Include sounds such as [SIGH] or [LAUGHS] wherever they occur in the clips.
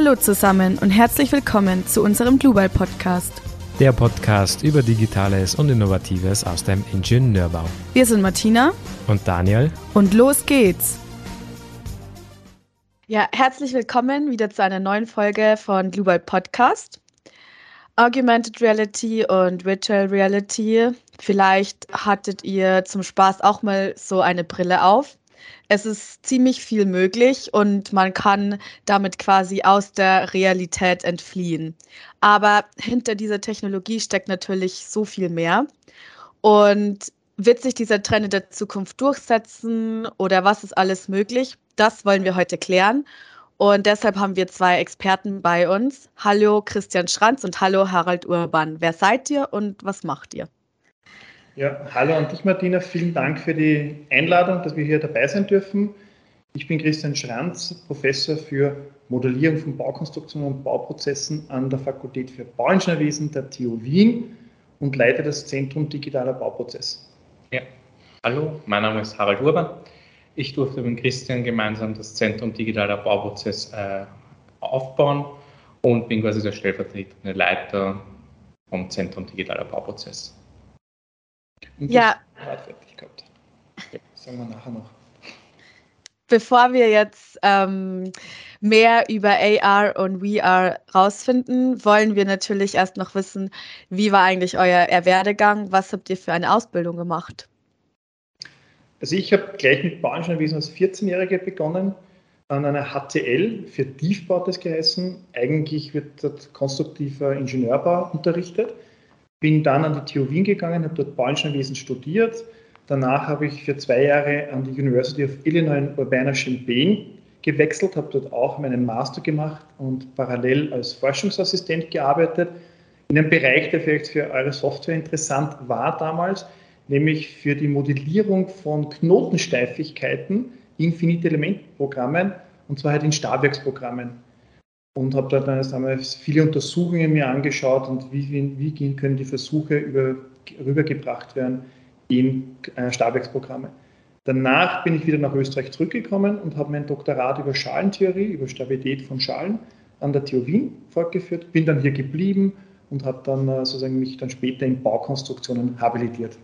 Hallo zusammen und herzlich willkommen zu unserem Global Podcast. Der Podcast über Digitales und Innovatives aus dem Ingenieurbau. Wir sind Martina und Daniel und los geht's. Ja, herzlich willkommen wieder zu einer neuen Folge von Global Podcast. Augmented Reality und Virtual Reality. Vielleicht hattet ihr zum Spaß auch mal so eine Brille auf. Es ist ziemlich viel möglich und man kann damit quasi aus der Realität entfliehen. Aber hinter dieser Technologie steckt natürlich so viel mehr. Und wird sich dieser Trend in der Zukunft durchsetzen oder was ist alles möglich? Das wollen wir heute klären. Und deshalb haben wir zwei Experten bei uns. Hallo Christian Schranz und hallo Harald Urban. Wer seid ihr und was macht ihr? Ja, hallo an dich, Martina. Vielen Dank für die Einladung, dass wir hier dabei sein dürfen. Ich bin Christian Schranz, Professor für Modellierung von Baukonstruktionen und Bauprozessen an der Fakultät für Bauingenieurwesen der TU Wien und leite das Zentrum Digitaler Bauprozess. Ja, hallo, mein Name ist Harald Urban. Ich durfte mit Christian gemeinsam das Zentrum Digitaler Bauprozess äh, aufbauen und bin quasi der stellvertretende Leiter vom Zentrum Digitaler Bauprozess. Und ja. sagen wir nachher noch. Bevor wir jetzt ähm, mehr über AR und VR rausfinden, wollen wir natürlich erst noch wissen, wie war eigentlich euer Werdegang? Was habt ihr für eine Ausbildung gemacht? Also ich habe gleich mit Bauingenieurwesen als 14-Jähriger begonnen, an einer HTL für Tiefbau das geheißen. Eigentlich wird dort konstruktiver Ingenieurbau unterrichtet. Bin dann an die TU Wien gegangen, habe dort Bauingenieurwesen studiert. Danach habe ich für zwei Jahre an die University of Illinois in Urbana-Champaign gewechselt, habe dort auch meinen Master gemacht und parallel als Forschungsassistent gearbeitet. In einem Bereich, der vielleicht für eure Software interessant war damals, nämlich für die Modellierung von Knotensteifigkeiten in Finite-Element-Programmen und zwar halt in Stabwerksprogrammen und habe dort damals viele Untersuchungen mir angeschaut und wie, wie, wie können die Versuche über, rübergebracht werden in äh, Stabwerksprogramme. Danach bin ich wieder nach Österreich zurückgekommen und habe mein Doktorat über Schalentheorie, über Stabilität von Schalen an der TU Wien fortgeführt, bin dann hier geblieben und habe dann äh, sozusagen mich dann später in Baukonstruktionen habilitiert.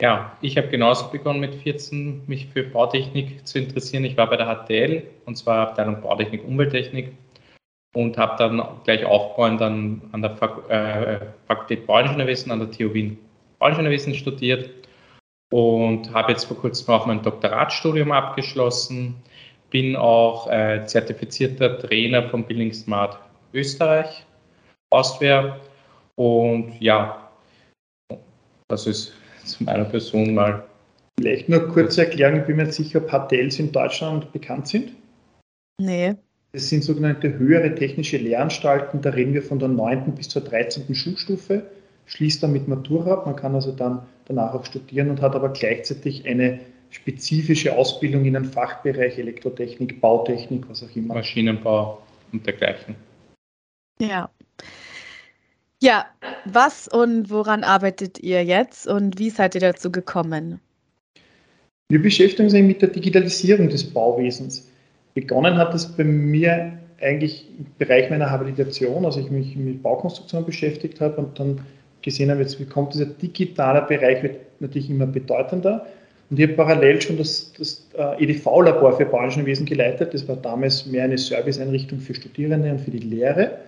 Ja, ich habe genauso begonnen mit 14, mich für Bautechnik zu interessieren. Ich war bei der HTL und zwar Abteilung Bautechnik, Umwelttechnik und habe dann gleich aufbauend dann an der Fak äh, Fakultät Bauingenieurwesen an der TU Wien Bauingenieurwesen studiert und habe jetzt vor kurzem auch mein Doktoratstudium abgeschlossen. Bin auch äh, zertifizierter Trainer von Building Smart Österreich, Austria und ja, das ist zu meiner Person mal. Vielleicht nur kurz erklären, ich bin mir nicht sicher, ob HTLs in Deutschland bekannt sind. Nee. Das sind sogenannte höhere technische Lehranstalten, da reden wir von der 9. bis zur 13. Schulstufe, schließt dann mit Matura ab, man kann also dann danach auch studieren und hat aber gleichzeitig eine spezifische Ausbildung in einem Fachbereich Elektrotechnik, Bautechnik, was auch immer. Maschinenbau und dergleichen. Ja. Ja, was und woran arbeitet ihr jetzt und wie seid ihr dazu gekommen? Wir beschäftigen uns mit der Digitalisierung des Bauwesens. Begonnen hat es bei mir eigentlich im Bereich meiner Habilitation, als ich mich mit Baukonstruktion beschäftigt habe und dann gesehen habe, jetzt kommt dieser digitale Bereich wird natürlich immer bedeutender. Und ich habe parallel schon das, das äh, EDV-Labor für Bauingenieurwesen geleitet. Das war damals mehr eine Serviceeinrichtung für Studierende und für die Lehre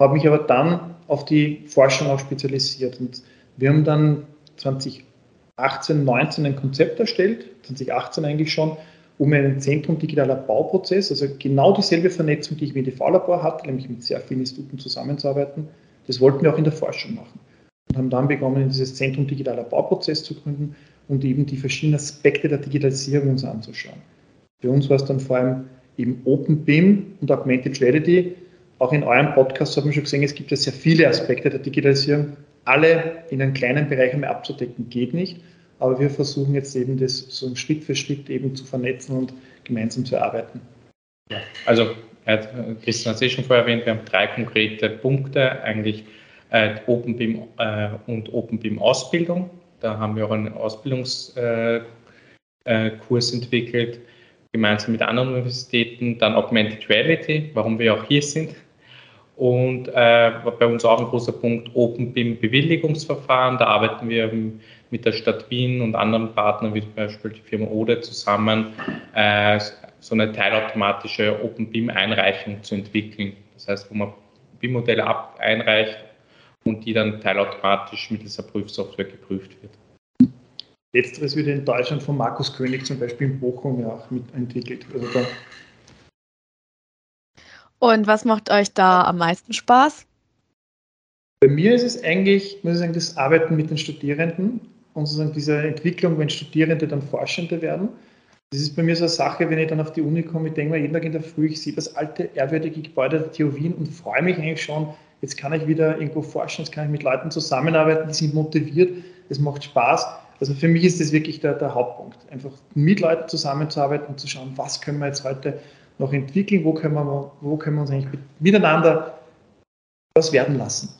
habe mich aber dann auf die Forschung auch spezialisiert. Und wir haben dann 2018, 19 ein Konzept erstellt, 2018 eigentlich schon, um ein Zentrum digitaler Bauprozess, also genau dieselbe Vernetzung, die ich mit EDV-Labor hatte, nämlich mit sehr vielen Instituten zusammenzuarbeiten, das wollten wir auch in der Forschung machen. Und haben dann begonnen, dieses Zentrum digitaler Bauprozess zu gründen und eben die verschiedenen Aspekte der Digitalisierung uns anzuschauen. Für uns war es dann vor allem eben Open BIM und Augmented Reality, auch in eurem Podcast hat man schon gesehen, es gibt ja sehr viele Aspekte der Digitalisierung. Alle in einem kleinen Bereich einmal abzudecken geht nicht. Aber wir versuchen jetzt eben das so Schritt für Schritt eben zu vernetzen und gemeinsam zu erarbeiten. Ja, also Christian hat es eh schon vorher erwähnt, wir haben drei konkrete Punkte, eigentlich äh, OpenBIM äh, und OpenBIM Ausbildung. Da haben wir auch einen Ausbildungskurs äh, äh entwickelt. gemeinsam mit anderen Universitäten. Dann Augmented Reality, warum wir auch hier sind. Und äh, bei uns auch ein großer Punkt Open BIM Bewilligungsverfahren. Da arbeiten wir mit der Stadt Wien und anderen Partnern, wie zum Beispiel die Firma Ode, zusammen, äh, so eine teilautomatische Open BIM Einreichung zu entwickeln. Das heißt, wo man BIM-Modelle einreicht und die dann teilautomatisch mittels der Prüfsoftware geprüft wird. Letzteres wird in Deutschland von Markus König zum Beispiel in Bochum ja auch mitentwickelt. Also da und was macht euch da am meisten Spaß? Bei mir ist es eigentlich, muss ich sagen, das Arbeiten mit den Studierenden und sozusagen diese Entwicklung, wenn Studierende dann Forschende werden. Das ist bei mir so eine Sache, wenn ich dann auf die Uni komme, ich denke mir jeden Tag in der Früh, ich sehe das alte, ehrwürdige Gebäude der TU Wien und freue mich eigentlich schon, jetzt kann ich wieder irgendwo forschen, jetzt kann ich mit Leuten zusammenarbeiten, die sind motiviert, es macht Spaß. Also für mich ist das wirklich der, der Hauptpunkt, einfach mit Leuten zusammenzuarbeiten und zu schauen, was können wir jetzt heute noch entwickeln, wo können wir, wo können wir uns eigentlich miteinander was werden lassen.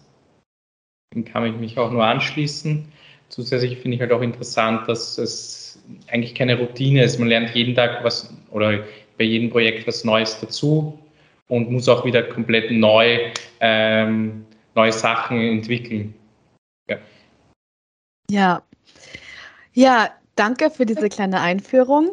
Dem kann ich mich auch nur anschließen. Zusätzlich finde ich halt auch interessant, dass es eigentlich keine Routine ist. Man lernt jeden Tag was oder bei jedem Projekt was Neues dazu und muss auch wieder komplett neu ähm, neue Sachen entwickeln. Ja. ja. Ja, danke für diese kleine Einführung.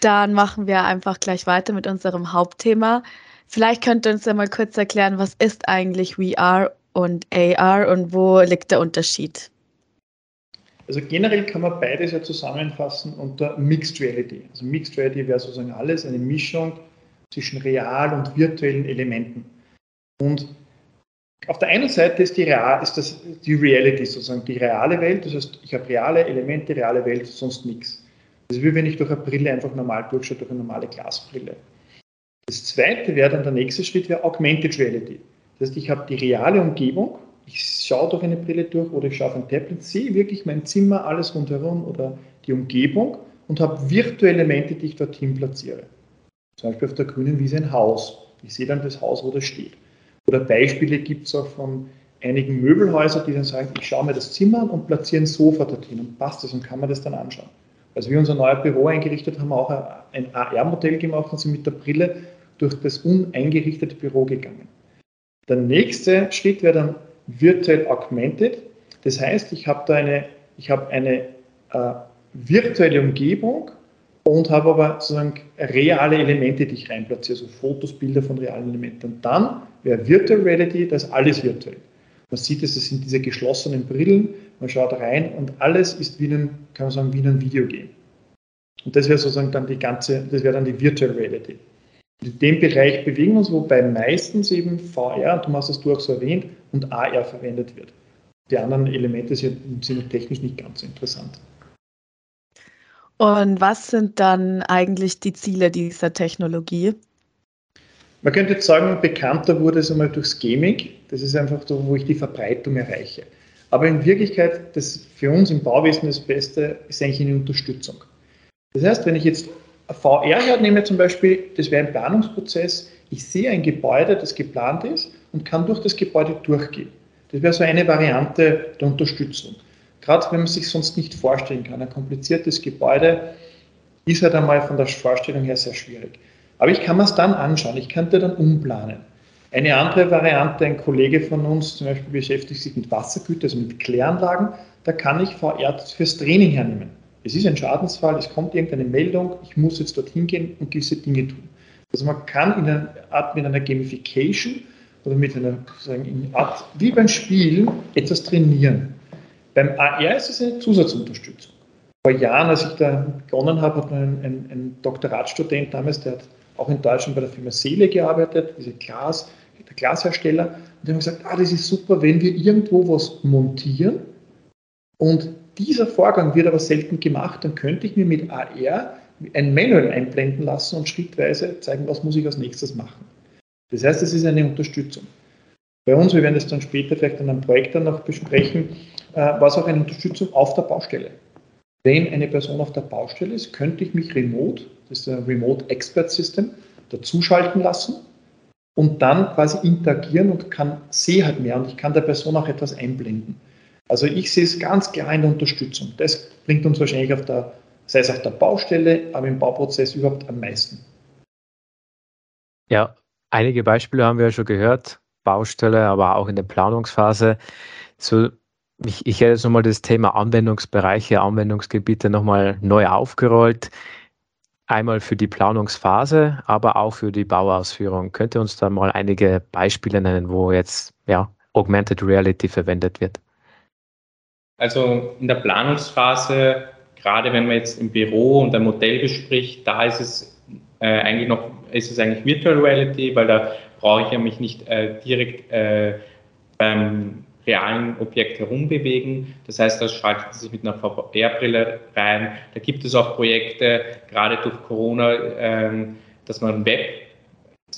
Dann machen wir einfach gleich weiter mit unserem Hauptthema. Vielleicht könnt ihr uns ja mal kurz erklären, was ist eigentlich VR und AR und wo liegt der Unterschied? Also generell kann man beides ja zusammenfassen unter Mixed Reality. Also Mixed Reality wäre sozusagen alles eine Mischung zwischen real und virtuellen Elementen. Und auf der einen Seite ist die, Real, ist das die Reality, sozusagen die reale Welt. Das heißt, ich habe reale Elemente, reale Welt, sonst nichts. Das ist wie wenn ich durch eine Brille einfach normal durchschaue, durch eine normale Glasbrille. Das zweite wäre dann der nächste Schritt, wäre Augmented Reality. Das heißt, ich habe die reale Umgebung, ich schaue durch eine Brille durch oder ich schaue auf ein Tablet, sehe wirklich mein Zimmer, alles rundherum oder die Umgebung und habe virtuelle Elemente, die ich dorthin platziere. Zum Beispiel auf der grünen Wiese ein Haus. Ich sehe dann das Haus, wo das steht. Oder Beispiele gibt es auch von einigen Möbelhäusern, die dann sagen, ich schaue mir das Zimmer an und platziere ein Sofa dorthin und passt das und kann man das dann anschauen. Als wir unser neues Büro eingerichtet haben, auch ein AR-Modell gemacht und sind mit der Brille durch das uneingerichtete Büro gegangen. Der nächste Schritt wäre dann virtuell augmented. Das heißt, ich habe da eine, ich habe eine äh, virtuelle Umgebung und habe aber sozusagen reale Elemente, die ich reinplatziere, also Fotos, Bilder von realen Elementen. Dann wäre Virtual Reality, das ist alles virtuell. Man sieht es, es sind diese geschlossenen Brillen, man schaut rein und alles ist wie ein, kann man sagen, wie ein Videogame. Und das wäre sozusagen dann die ganze, das wäre dann die Virtual Reality. In dem Bereich bewegen wir uns, wobei meistens eben VR, du hast es du auch so erwähnt, und AR verwendet wird. Die anderen Elemente sind technisch nicht ganz so interessant. Und was sind dann eigentlich die Ziele dieser Technologie? Man könnte jetzt sagen, bekannter wurde es einmal durchs Gaming. Das ist einfach so, wo ich die Verbreitung erreiche. Aber in Wirklichkeit, das für uns im Bauwesen das Beste ist eigentlich eine Unterstützung. Das heißt, wenn ich jetzt VR hernehme zum Beispiel, das wäre ein Planungsprozess. Ich sehe ein Gebäude, das geplant ist und kann durch das Gebäude durchgehen. Das wäre so eine Variante der Unterstützung. Gerade wenn man sich sonst nicht vorstellen kann. Ein kompliziertes Gebäude ist halt einmal von der Vorstellung her sehr schwierig. Aber ich kann mir es dann anschauen, ich könnte dann umplanen. Eine andere Variante, ein Kollege von uns zum Beispiel beschäftigt sich mit Wassergütern, also mit Kläranlagen, da kann ich VR fürs Training hernehmen. Es ist ein Schadensfall, es kommt irgendeine Meldung, ich muss jetzt dorthin gehen und gewisse Dinge tun. Also man kann in einer Art mit einer Gamification oder mit einer sagen, Art, wie beim Spielen etwas trainieren. Beim AR ist es eine Zusatzunterstützung. Vor Jahren, als ich da begonnen habe, hat ein, ein, ein Doktoratstudent damals, der hat auch in Deutschland bei der Firma Seele gearbeitet, diese Glas, der Glashersteller, und die haben gesagt, ah, das ist super, wenn wir irgendwo was montieren und dieser Vorgang wird aber selten gemacht, dann könnte ich mir mit AR ein Manual einblenden lassen und schrittweise zeigen, was muss ich als nächstes machen. Das heißt, es ist eine Unterstützung. Bei uns, wir werden das dann später vielleicht an einem Projekt dann noch besprechen, äh, war es auch eine Unterstützung auf der Baustelle. Wenn eine Person auf der Baustelle ist, könnte ich mich remote, das ist ein Remote Expert System, dazuschalten lassen und dann quasi interagieren und kann, sehe halt mehr und ich kann der Person auch etwas einblenden. Also ich sehe es ganz klar in der Unterstützung. Das bringt uns wahrscheinlich auf der, sei es auf der Baustelle, aber im Bauprozess überhaupt am meisten? Ja, einige Beispiele haben wir ja schon gehört. Baustelle, aber auch in der Planungsphase. So, ich, ich hätte jetzt nochmal das Thema Anwendungsbereiche, Anwendungsgebiete nochmal neu aufgerollt. Einmal für die Planungsphase, aber auch für die Bauausführung. Könnt ihr uns da mal einige Beispiele nennen, wo jetzt ja, Augmented Reality verwendet wird? Also in der Planungsphase, gerade wenn man jetzt im Büro und ein Modell bespricht, da ist es äh, eigentlich noch, ist es eigentlich Virtual Reality, weil da brauche ich ja mich nicht äh, direkt äh, beim realen Objekt herumbewegen. Das heißt, das schaltet sich mit einer VR-Brille rein. Da gibt es auch Projekte, gerade durch Corona, ähm, dass man Web,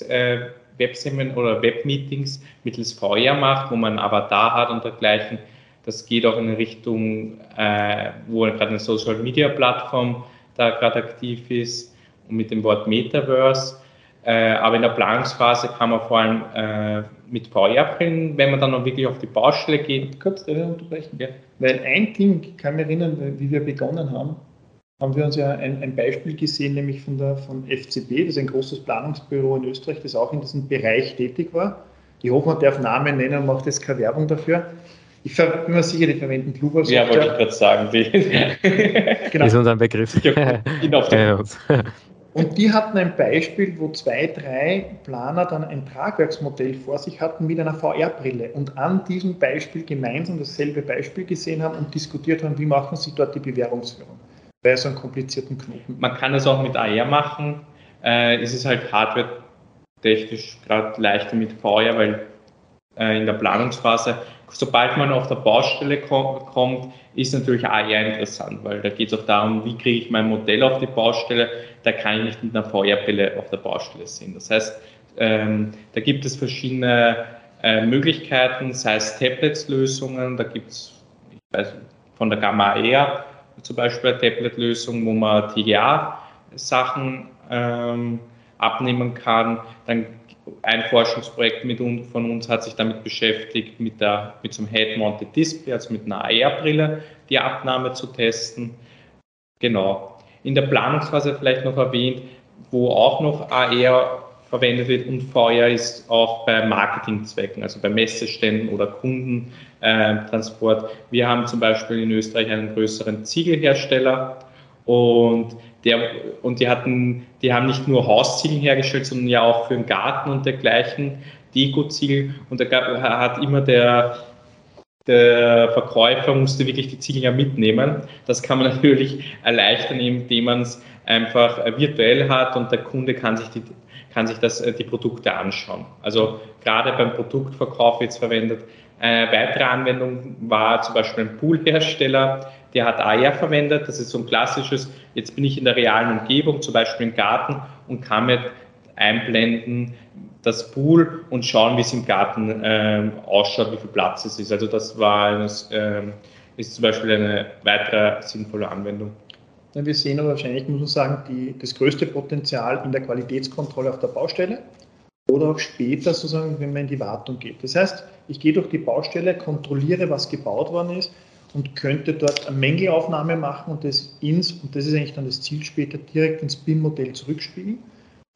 äh, Webseminare oder Webmeetings mittels VR macht, wo man Avatar hat und dergleichen. Das geht auch in Richtung, äh, wo gerade eine Social Media Plattform da gerade aktiv ist und mit dem Wort Metaverse. Äh, aber in der Planungsphase kann man vor allem äh, mit VR-Brillen, wenn man dann noch wirklich auf die Baustelle geht. Kurz unterbrechen? Ja. Weil ein Ding, ich kann mich erinnern, wie wir begonnen haben, haben wir uns ja ein, ein, Beispiel gesehen, nämlich von der von FCB, das ist ein großes Planungsbüro in Österreich, das auch in diesem Bereich tätig war. Ich hoffe, man darf Namen nennen und macht jetzt keine Werbung dafür. Ich bin mir sicher, die verwenden Kluber. Ja, wollte ich gerade sagen. Die. genau. Ist unser Begriff. Ja, [LAUGHS] und die hatten ein Beispiel, wo zwei, drei Planer dann ein Tragwerksmodell vor sich hatten mit einer VR-Brille und an diesem Beispiel gemeinsam dasselbe Beispiel gesehen haben und diskutiert haben, wie machen sie dort die Bewährungsführung bei so einem komplizierten Knoten. Man kann es auch mit AR machen. Äh, es ist halt hardware-technisch gerade leichter mit VR, weil äh, in der Planungsphase sobald man auf der Baustelle kommt, ist natürlich AR interessant, weil da geht es auch darum, wie kriege ich mein Modell auf die Baustelle. Da kann ich nicht mit einer VR-Brille auf der Baustelle sehen. Das heißt, ähm, da gibt es verschiedene äh, Möglichkeiten, sei es Tablets-Lösungen, da gibt es von der Gamma Air zum Beispiel eine Tablet-Lösung, wo man TGA-Sachen ähm, abnehmen kann. Dann ein Forschungsprojekt mit uns, von uns hat sich damit beschäftigt, mit, der, mit so einem Head-Mounted Display, also mit einer AR-Brille, die Abnahme zu testen. Genau. In der Planungsphase vielleicht noch erwähnt, wo auch noch AR verwendet wird und VR ist auch bei Marketingzwecken, also bei Messeständen oder Kundentransport. Wir haben zum Beispiel in Österreich einen größeren Ziegelhersteller und der, und die hatten, die haben nicht nur Hausziegel hergestellt, sondern ja auch für den Garten und dergleichen Dekoziegel. Und da hat immer der, der Verkäufer musste wirklich die Ziegel ja mitnehmen. Das kann man [LAUGHS] natürlich erleichtern, indem man es einfach virtuell hat und der Kunde kann sich die, kann sich das, die Produkte anschauen. Also gerade beim Produktverkauf jetzt verwendet. Eine weitere Anwendung war zum Beispiel ein Poolhersteller, der hat AR verwendet. Das ist so ein klassisches, jetzt bin ich in der realen Umgebung, zum Beispiel im Garten und kann mit einblenden das Pool und schauen, wie es im Garten äh, ausschaut, wie viel Platz es ist. Also das war eines, äh, ist zum Beispiel eine weitere sinnvolle Anwendung. Ja, wir sehen aber wahrscheinlich, muss man sagen, die, das größte Potenzial in der Qualitätskontrolle auf der Baustelle oder auch später sozusagen, wenn man in die Wartung geht. Das heißt, ich gehe durch die Baustelle, kontrolliere, was gebaut worden ist und könnte dort eine Mängelaufnahme machen und das ins, und das ist eigentlich dann das Ziel später, direkt ins BIM-Modell zurückspiegeln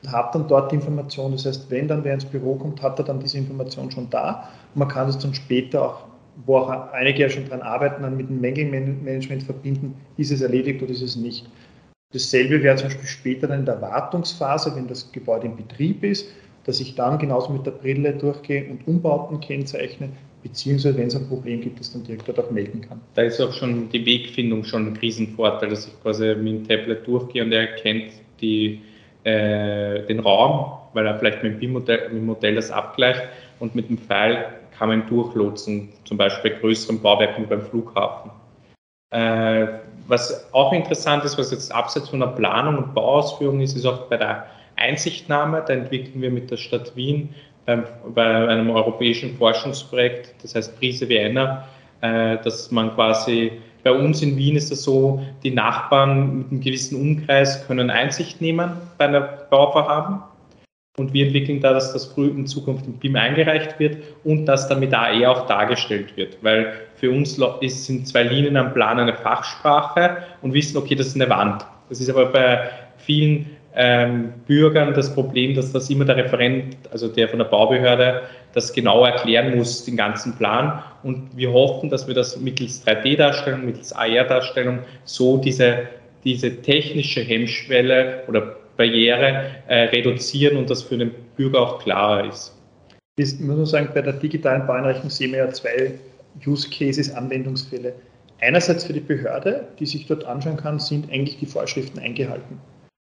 und hat dann dort die Information. Das heißt, wenn dann wer ins Büro kommt, hat er dann diese Information schon da und man kann es dann später auch, wo auch einige ja schon dran arbeiten, dann mit dem Mängelmanagement verbinden, ist es erledigt oder ist es nicht. Dasselbe wäre zum Beispiel später dann in der Wartungsphase, wenn das Gebäude in Betrieb ist, dass ich dann genauso mit der Brille durchgehe und Umbauten kennzeichne, beziehungsweise wenn es ein Problem gibt, das dann direkt dort auch melden kann. Da ist auch schon die Wegfindung schon ein Riesenvorteil, dass ich quasi mit dem Tablet durchgehe und er erkennt die, äh, den Raum, weil er vielleicht mit dem BIM-Modell, Modell das abgleicht und mit dem Pfeil kann man durchlotsen, zum Beispiel bei größeren Bauwerken beim Flughafen. Äh, was auch interessant ist, was jetzt abseits von der Planung und Bauausführung ist, ist auch bei der Einsichtnahme. Da entwickeln wir mit der Stadt Wien bei einem europäischen Forschungsprojekt, das heißt Prise Vienna, äh, dass man quasi bei uns in Wien ist es so, die Nachbarn mit einem gewissen Umkreis können Einsicht nehmen bei einer Bauvorhaben. und wir entwickeln da, dass das früh in Zukunft im BIM eingereicht wird und dass dann mit AE auch dargestellt wird, weil für uns sind zwei Linien am Plan eine Fachsprache und wissen, okay, das ist eine Wand. Das ist aber bei vielen ähm, Bürgern das Problem, dass das immer der Referent, also der von der Baubehörde, das genau erklären muss, den ganzen Plan. Und wir hoffen, dass wir das mittels 3D-Darstellung, mittels AR-Darstellung so diese, diese technische Hemmschwelle oder Barriere äh, reduzieren und das für den Bürger auch klarer ist. Ich muss man sagen, bei der digitalen Baueinrichtung sehen wir ja zwei Use Cases, Anwendungsfälle. Einerseits für die Behörde, die sich dort anschauen kann, sind eigentlich die Vorschriften eingehalten.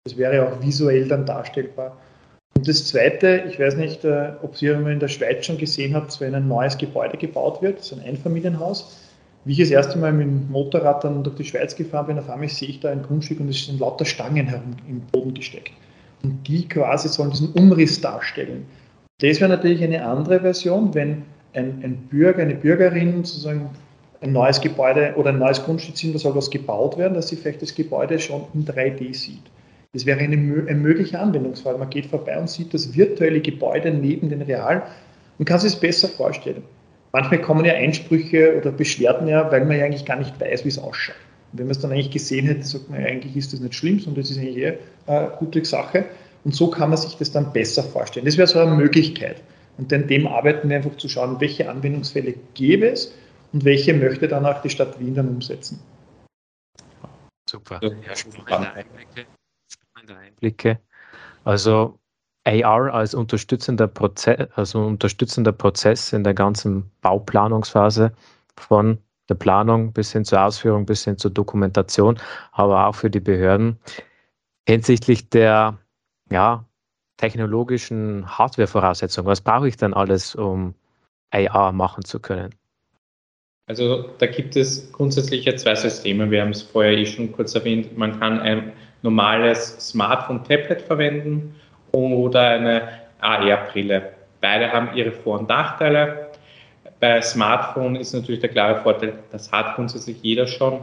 Das wäre auch visuell dann darstellbar. Und das Zweite, ich weiß nicht, äh, ob Sie einmal in der Schweiz schon gesehen habt, wenn ein neues Gebäude gebaut wird, so ein Einfamilienhaus. Wie ich das erste Mal mit dem Motorrad dann durch die Schweiz gefahren bin, auf einmal sehe ich da ein Grundstück und es sind lauter Stangen herum im Boden gesteckt. Und die quasi sollen diesen Umriss darstellen. Das wäre natürlich eine andere Version, wenn ein, ein Bürger, eine Bürgerin sozusagen ein neues Gebäude oder ein neues Grundstück sieht, da soll was gebaut werden, dass sie vielleicht das Gebäude schon in 3D sieht. Das wäre eine, ein möglicher Anwendungsfall. Man geht vorbei und sieht das virtuelle Gebäude neben den realen und kann sich es besser vorstellen. Manchmal kommen ja Einsprüche oder Beschwerden ja, weil man ja eigentlich gar nicht weiß, wie es ausschaut. Und wenn man es dann eigentlich gesehen hätte, sagt man ja, eigentlich ist das nicht schlimm, sondern das ist eigentlich eher eine gute Sache. Und so kann man sich das dann besser vorstellen. Das wäre so eine Möglichkeit. Und an dem arbeiten wir einfach zu schauen, welche Anwendungsfälle gäbe es und welche möchte dann auch die Stadt Wien dann umsetzen. Super. Ja, spannende Einblicke spannende Einblicke. Also AR als unterstützender Prozess, also unterstützender Prozess in der ganzen Bauplanungsphase von der Planung bis hin zur Ausführung, bis hin zur Dokumentation, aber auch für die Behörden hinsichtlich der ja, technologischen Hardware-Voraussetzungen. Was brauche ich denn alles, um AR machen zu können? Also da gibt es grundsätzlich ja zwei Systeme. Wir haben es vorher eh schon kurz erwähnt. Man kann ein normales Smartphone-Tablet verwenden oder eine AR-Brille. Beide haben ihre Vor- und Nachteile. Bei Smartphone ist natürlich der klare Vorteil, das hat grundsätzlich jeder schon.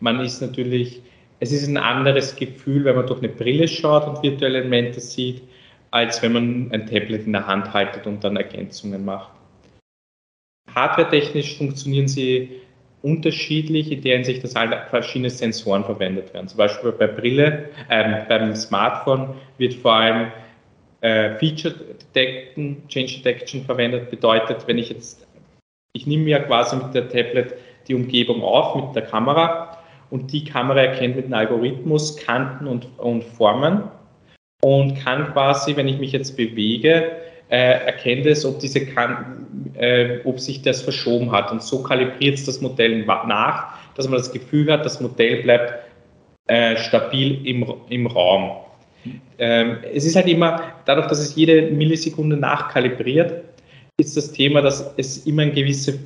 Man ist natürlich, es ist ein anderes Gefühl, wenn man durch eine Brille schaut und virtuelle Elemente sieht, als wenn man ein Tablet in der Hand haltet und dann Ergänzungen macht. Hardware-technisch funktionieren sie unterschiedlich in der Hinsicht, dass halt verschiedene Sensoren verwendet werden. Zum Beispiel bei Brille, äh, beim Smartphone wird vor allem äh, Feature Detection, Change Detection verwendet. Bedeutet, wenn ich jetzt, ich nehme ja quasi mit der Tablet die Umgebung auf mit der Kamera und die Kamera erkennt mit einem Algorithmus Kanten und, und Formen und kann quasi, wenn ich mich jetzt bewege, äh, erkennt es, ob, diese kan äh, ob sich das verschoben hat. Und so kalibriert es das Modell nach, dass man das Gefühl hat, das Modell bleibt äh, stabil im, im Raum. Ähm, es ist halt immer, dadurch, dass es jede Millisekunde nachkalibriert, ist das Thema, dass es immer ein gewisse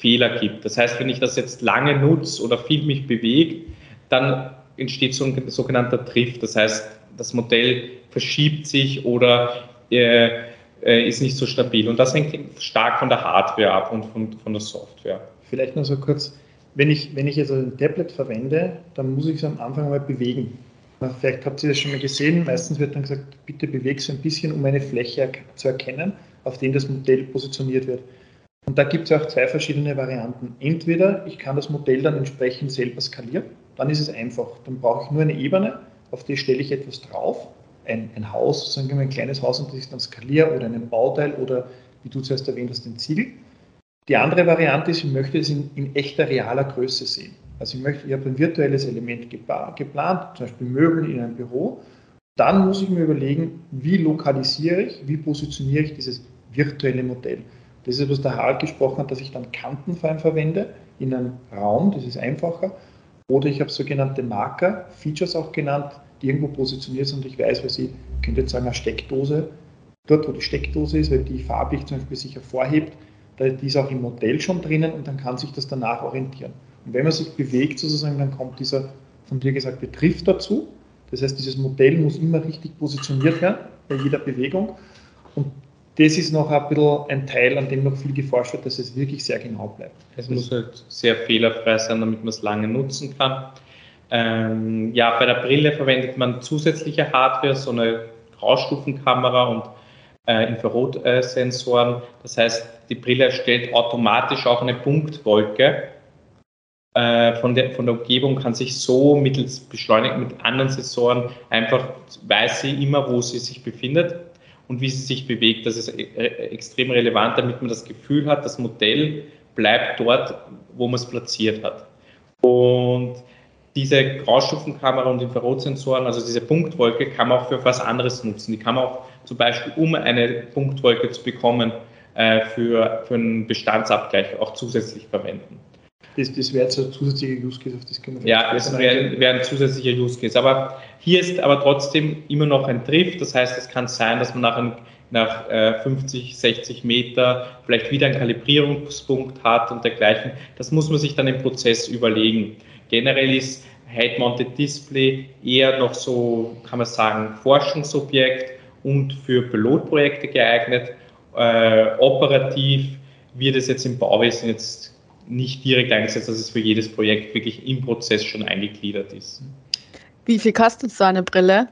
Fehler gibt. Das heißt, wenn ich das jetzt lange nutze oder viel mich bewege, dann entsteht so ein sogenannter Drift. Das heißt, das Modell verschiebt sich oder äh, ist nicht so stabil. Und das hängt stark von der Hardware ab und von, von der Software. Vielleicht noch so kurz, wenn ich, wenn ich jetzt ein Tablet verwende, dann muss ich es am Anfang mal bewegen. Vielleicht habt ihr das schon mal gesehen. Meistens wird dann gesagt, bitte bewege es ein bisschen, um eine Fläche zu erkennen, auf der das Modell positioniert wird. Und da gibt es auch zwei verschiedene Varianten. Entweder ich kann das Modell dann entsprechend selber skalieren, dann ist es einfach. Dann brauche ich nur eine Ebene, auf die stelle ich etwas drauf ein, ein Haus, sagen wir mal ein kleines Haus, und das ich dann skaliere oder einen Bauteil oder wie du zuerst erwähnt hast, den Ziegel. Die andere Variante ist, ich möchte es in, in echter, realer Größe sehen. Also ich möchte, ich habe ein virtuelles Element geplant, zum Beispiel Möbel in einem Büro. Dann muss ich mir überlegen, wie lokalisiere ich, wie positioniere ich dieses virtuelle Modell. Das ist, was der Harald gesprochen hat, dass ich dann Kanten vor allem verwende in einem Raum, das ist einfacher. Oder ich habe sogenannte Marker, Features auch genannt, irgendwo positioniert sind und ich weiß, ich, ich könnte jetzt sagen, eine Steckdose, dort wo die Steckdose ist, weil die farblich zum Beispiel sich hervorhebt, die ist auch im Modell schon drinnen und dann kann sich das danach orientieren. Und wenn man sich bewegt sozusagen, dann kommt dieser von dir gesagte Drift dazu. Das heißt, dieses Modell muss immer richtig positioniert werden bei jeder Bewegung. Und das ist noch ein bisschen ein Teil, an dem noch viel geforscht wird, dass es wirklich sehr genau bleibt. Es muss halt sehr fehlerfrei sein, damit man es lange nutzen kann. Ähm, ja, bei der Brille verwendet man zusätzliche Hardware, so eine Graustufenkamera und äh, Infrarotsensoren. Das heißt, die Brille erstellt automatisch auch eine Punktwolke äh, von, der, von der Umgebung, kann sich so mittels beschleunigt mit anderen Sensoren einfach, weiß sie immer, wo sie sich befindet und wie sie sich bewegt. Das ist e-, extrem relevant, damit man das Gefühl hat, das Modell bleibt dort, wo man es platziert hat. Und diese Graustufenkamera und Infrarotsensoren, also diese Punktwolke, kann man auch für was anderes nutzen. Die kann man auch zum Beispiel, um eine Punktwolke zu bekommen, äh, für, für einen Bestandsabgleich auch zusätzlich verwenden. Das, das wäre jetzt ein zusätzlicher Use Case, auf das können wir Ja, das wäre wär ein zusätzlicher Use Case. Aber hier ist aber trotzdem immer noch ein Drift. Das heißt, es kann sein, dass man nach, ein, nach äh, 50, 60 Meter vielleicht wieder einen Kalibrierungspunkt hat und dergleichen. Das muss man sich dann im Prozess überlegen. Generell ist Head-Mounted Display eher noch so, kann man sagen, Forschungsobjekt und für Pilotprojekte geeignet. Äh, operativ wird es jetzt im Bauwesen jetzt nicht direkt eingesetzt, dass es für jedes Projekt wirklich im Prozess schon eingegliedert ist. Wie viel kostet so eine Brille?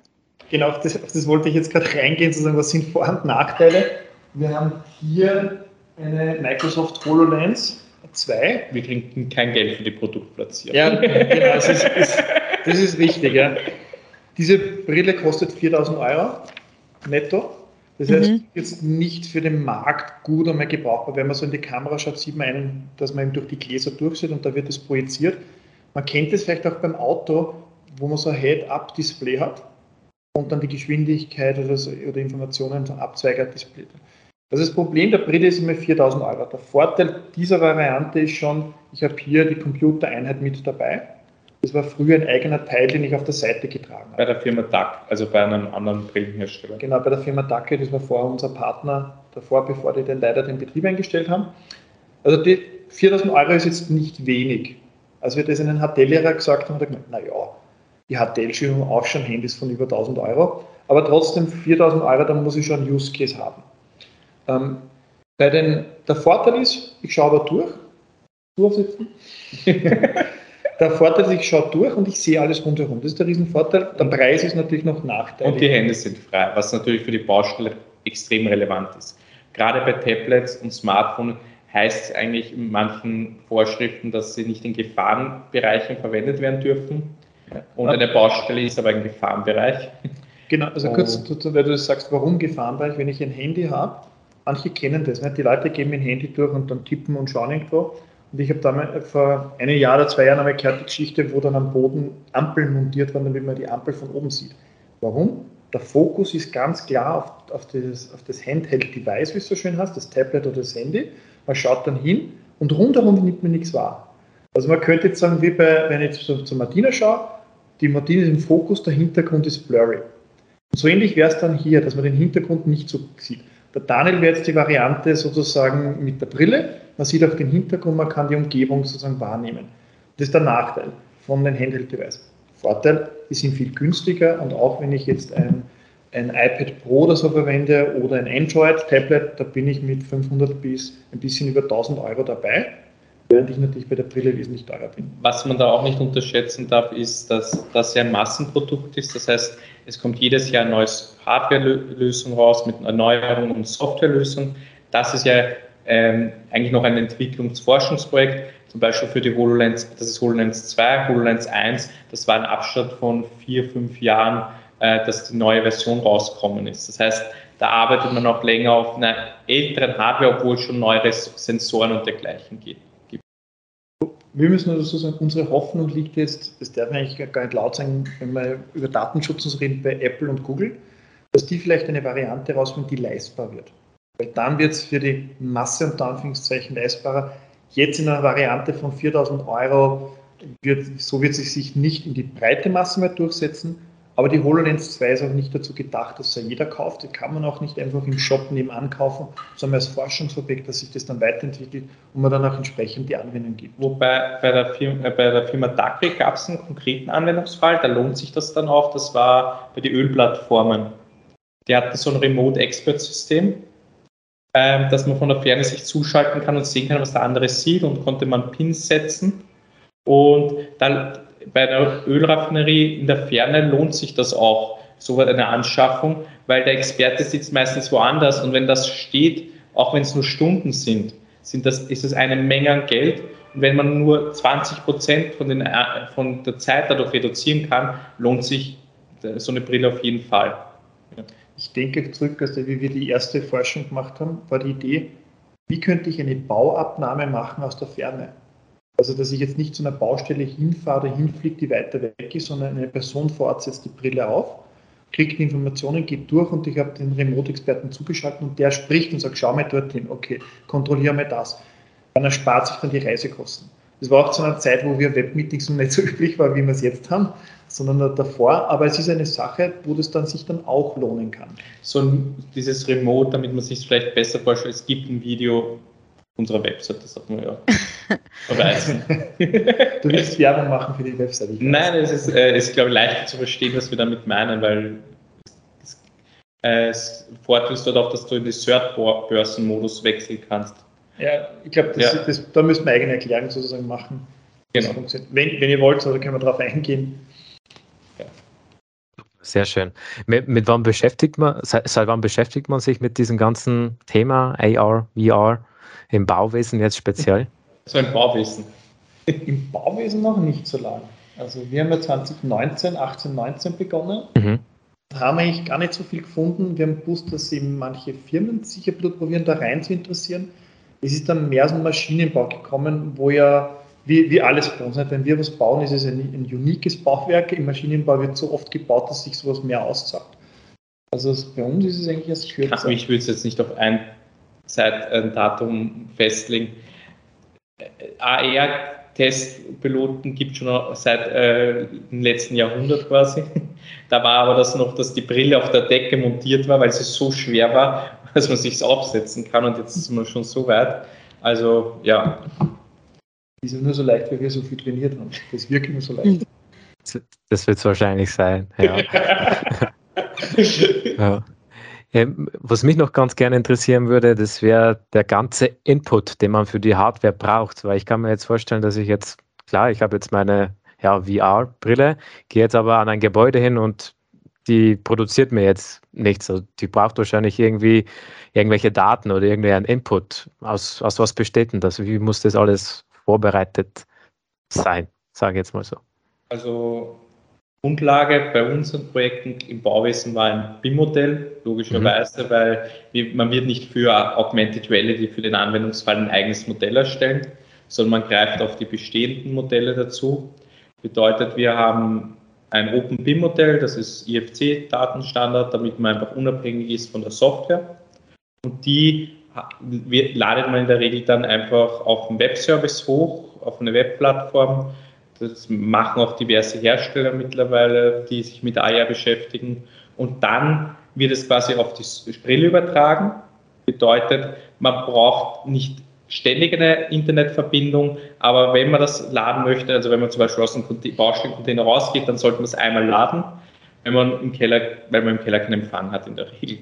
Genau, auf das, auf das wollte ich jetzt gerade reingehen, zu sagen, was sind Vor- und Nachteile. Wir haben hier eine Microsoft HoloLens 2. Wir kriegen kein Geld für die Produktplatzierung. Ja, genau, das ist, ist, das ist richtig. Ja. Diese Brille kostet 4000 Euro netto. Das heißt, mhm. jetzt nicht für den Markt gut einmal gebrauchbar. Wenn man so in die Kamera schaut, sieht man einen, dass man eben durch die Gläser durchsieht und da wird es projiziert. Man kennt es vielleicht auch beim Auto, wo man so ein Head-Up-Display hat und dann die Geschwindigkeit oder, so, oder Informationen von Abzweiger-Display. Das, ist das Problem der Brille ist immer 4000 Euro. Der Vorteil dieser Variante ist schon, ich habe hier die Computereinheit mit dabei. Das war früher ein eigener Teil, den ich auf der Seite getragen habe. Bei der Firma DAC, also bei einem anderen Brillenhersteller. Genau, bei der Firma DAC, das war vorher unser Partner davor, bevor die den leider den Betrieb eingestellt haben. Also die 4000 Euro ist jetzt nicht wenig. Als wir das in den HTL-Lehrer gesagt haben, hat er gemeint, naja, die HTL-Schirme haben auch schon Handys von über 1000 Euro, aber trotzdem 4000 Euro, dann muss ich schon einen Use Case haben. Ähm, bei den, der Vorteil ist, ich schaue da durch, du. [LAUGHS] Der Vorteil ist, ich schaue durch und ich sehe alles rundherum. Das ist der Riesenvorteil. Der Preis ist natürlich noch Nachteil. Und die Hände sind frei, was natürlich für die Baustelle extrem relevant ist. Gerade bei Tablets und Smartphones heißt es eigentlich in manchen Vorschriften, dass sie nicht in Gefahrenbereichen verwendet werden dürfen. Und eine Baustelle ist aber ein Gefahrenbereich. Genau, also kurz, weil du sagst, warum Gefahrenbereich, wenn ich ein Handy habe, manche kennen das, nicht? die Leute geben ein Handy durch und dann tippen und schauen irgendwo und ich habe damals vor einem Jahr oder zwei Jahren einmal gehört, die Geschichte, wo dann am Boden Ampeln montiert waren, damit man die Ampel von oben sieht. Warum? Der Fokus ist ganz klar auf, auf das, auf das Handheld-Device, wie es so schön heißt, das Tablet oder das Handy. Man schaut dann hin und rundherum nimmt man nichts wahr. Also man könnte jetzt sagen, wie bei, wenn ich jetzt zu Martina schaue, die Martina ist im Fokus, der Hintergrund ist blurry. Und so ähnlich wäre es dann hier, dass man den Hintergrund nicht so sieht. Der Daniel wäre jetzt die Variante sozusagen mit der Brille. Man sieht auch den Hintergrund, man kann die Umgebung sozusagen wahrnehmen. Das ist der Nachteil von den Handheld-Devices. Vorteil, die sind viel günstiger und auch wenn ich jetzt ein, ein iPad Pro oder so verwende oder ein Android-Tablet, da bin ich mit 500 bis ein bisschen über 1000 Euro dabei, während ich natürlich bei der Brille wesentlich teurer bin. Was man da auch nicht unterschätzen darf, ist, dass das ja ein Massenprodukt ist. Das heißt, es kommt jedes Jahr eine neue Hardware-Lösung raus mit Erneuerung und Softwarelösung. Das ist ja ähm, eigentlich noch ein Entwicklungsforschungsprojekt, zum Beispiel für die HoloLens, das ist HoloLens 2, HoloLens 1, das war ein Abstand von vier, fünf Jahren, äh, dass die neue Version rausgekommen ist. Das heißt, da arbeitet man noch länger auf einer älteren Hardware, obwohl es schon neuere Sensoren und dergleichen gibt wir müssen also sagen, unsere Hoffnung liegt jetzt, das darf eigentlich gar nicht laut sein, wenn wir über Datenschutz reden bei Apple und Google, dass die vielleicht eine Variante rausfinden, die leistbar wird. Weil dann wird es für die Masse unter Anführungszeichen leistbarer. Jetzt in einer Variante von 4000 Euro wird, so wird es sich nicht in die breite Masse mehr durchsetzen, aber die HoloLens 2 ist auch nicht dazu gedacht, dass jeder kauft. Die kann man auch nicht einfach im Shop nebenan kaufen, sondern als Forschungsobjekt, dass sich das dann weiterentwickelt und man dann auch entsprechend die Anwendung gibt. Wobei bei der Firma, äh, bei der Firma Dackel gab es einen konkreten Anwendungsfall, da lohnt sich das dann auch. Das war bei den Ölplattformen. Die hatten so ein Remote-Expert-System, äh, dass man von der Ferne sich zuschalten kann und sehen kann, was der andere sieht und konnte man Pins setzen. Und dann bei einer Ölraffinerie in der Ferne lohnt sich das auch, so eine Anschaffung, weil der Experte sitzt meistens woanders und wenn das steht, auch wenn es nur Stunden sind, sind das, ist das eine Menge an Geld. Und wenn man nur 20 Prozent von, äh, von der Zeit dadurch reduzieren kann, lohnt sich so eine Brille auf jeden Fall. Ich denke zurück, also wie wir die erste Forschung gemacht haben, war die Idee, wie könnte ich eine Bauabnahme machen aus der Ferne? Also, dass ich jetzt nicht zu einer Baustelle hinfahre, hinfliege, die weiter weg ist, sondern eine Person vor Ort setzt die Brille auf, kriegt Informationen, geht durch und ich habe den Remote-Experten zugeschaltet und der spricht und sagt, schau mal dorthin, okay, kontrolliere mal das. Dann erspart sich dann die Reisekosten. Das war auch zu einer Zeit, wo wir Webmeetings noch nicht so [LAUGHS] üblich waren, wie wir es jetzt haben, sondern davor. Aber es ist eine Sache, wo das dann sich dann auch lohnen kann. So dieses Remote, damit man sich vielleicht besser vorstellt, es gibt ein Video unserer Website, das hat man ja [LAUGHS] verweisen. [LAUGHS] du willst Werbung machen für die Website? Nein, es ist, äh, ist, glaube ich, leichter zu verstehen, was wir damit meinen, weil es, äh, es dort auch, dass du in den Third-Börsen-Modus wechseln kannst. Ja, ich glaube, ja. da müssen wir eigene Erklärung sozusagen machen. Genau. Wenn, wenn ihr wollt, also können wir darauf eingehen. Ja. Sehr schön. Mit, mit wann beschäftigt man, seit, seit wann beschäftigt man sich mit diesem ganzen Thema AR, VR? Im Bauwesen jetzt speziell? [LAUGHS] So im Bauwesen. Im Bauwesen noch nicht so lange. Also wir haben ja 2019, 18, 19 begonnen. Mhm. Da haben wir eigentlich gar nicht so viel gefunden. Wir haben gewusst, dass eben manche Firmen sich ein bisschen probieren, da rein zu interessieren. Es ist dann mehr so ein Maschinenbau gekommen, wo ja, wie, wie alles bei uns, wenn wir was bauen, ist es ein, ein uniques Bauwerk. Im Maschinenbau wird so oft gebaut, dass sich sowas mehr auszahlt. Also bei uns ist es eigentlich erst kürzer. Ich will es jetzt nicht auf ein seit ein Datum festlegen. AR-Testpiloten gibt es schon seit äh, dem letzten Jahrhundert quasi. [LAUGHS] Da war aber das noch, dass die Brille auf der Decke montiert war, weil sie so schwer war, [LAUGHS] dass man sich aufsetzen kann und jetzt ist man schon so weit. Also ja. Die sind nur so leicht, weil wir so viel trainiert haben. Das ist wirklich nur so leicht. Das wird es wahrscheinlich sein, ja. [LAUGHS] ja. Ähm, was mich noch ganz gerne interessieren würde, das wäre der ganze Input, den man für die Hardware braucht. Weil ich kann mir jetzt vorstellen, dass ich jetzt, klar, ich habe jetzt meine ja, VR-Brille, gehe jetzt aber an ein Gebäude hin und die produziert mir jetzt nichts. Also die braucht wahrscheinlich irgendwie irgendwelche Daten oder irgendeinen Input. Aus, aus was besteht denn das? Wie muss das alles vorbereitet sein, sage ich jetzt mal so. Also Grundlage bei unseren Projekten im Bauwesen war ein BIM-Modell, logischerweise, mhm. weil man wird nicht für Augmented Reality für den Anwendungsfall ein eigenes Modell erstellen, sondern man greift auf die bestehenden Modelle dazu. Bedeutet, wir haben ein Open BIM-Modell, das ist IFC-Datenstandard, damit man einfach unabhängig ist von der Software. Und die ladet man in der Regel dann einfach auf einen Webservice hoch, auf eine Webplattform das machen auch diverse Hersteller mittlerweile, die sich mit AR beschäftigen. Und dann wird es quasi auf die Brille übertragen. Bedeutet, man braucht nicht ständig eine Internetverbindung, aber wenn man das laden möchte, also wenn man zum Beispiel aus dem Baustellencontainer rausgeht, dann sollte man es einmal laden, wenn man im Keller, weil man im Keller keinen Empfang hat in der Regel.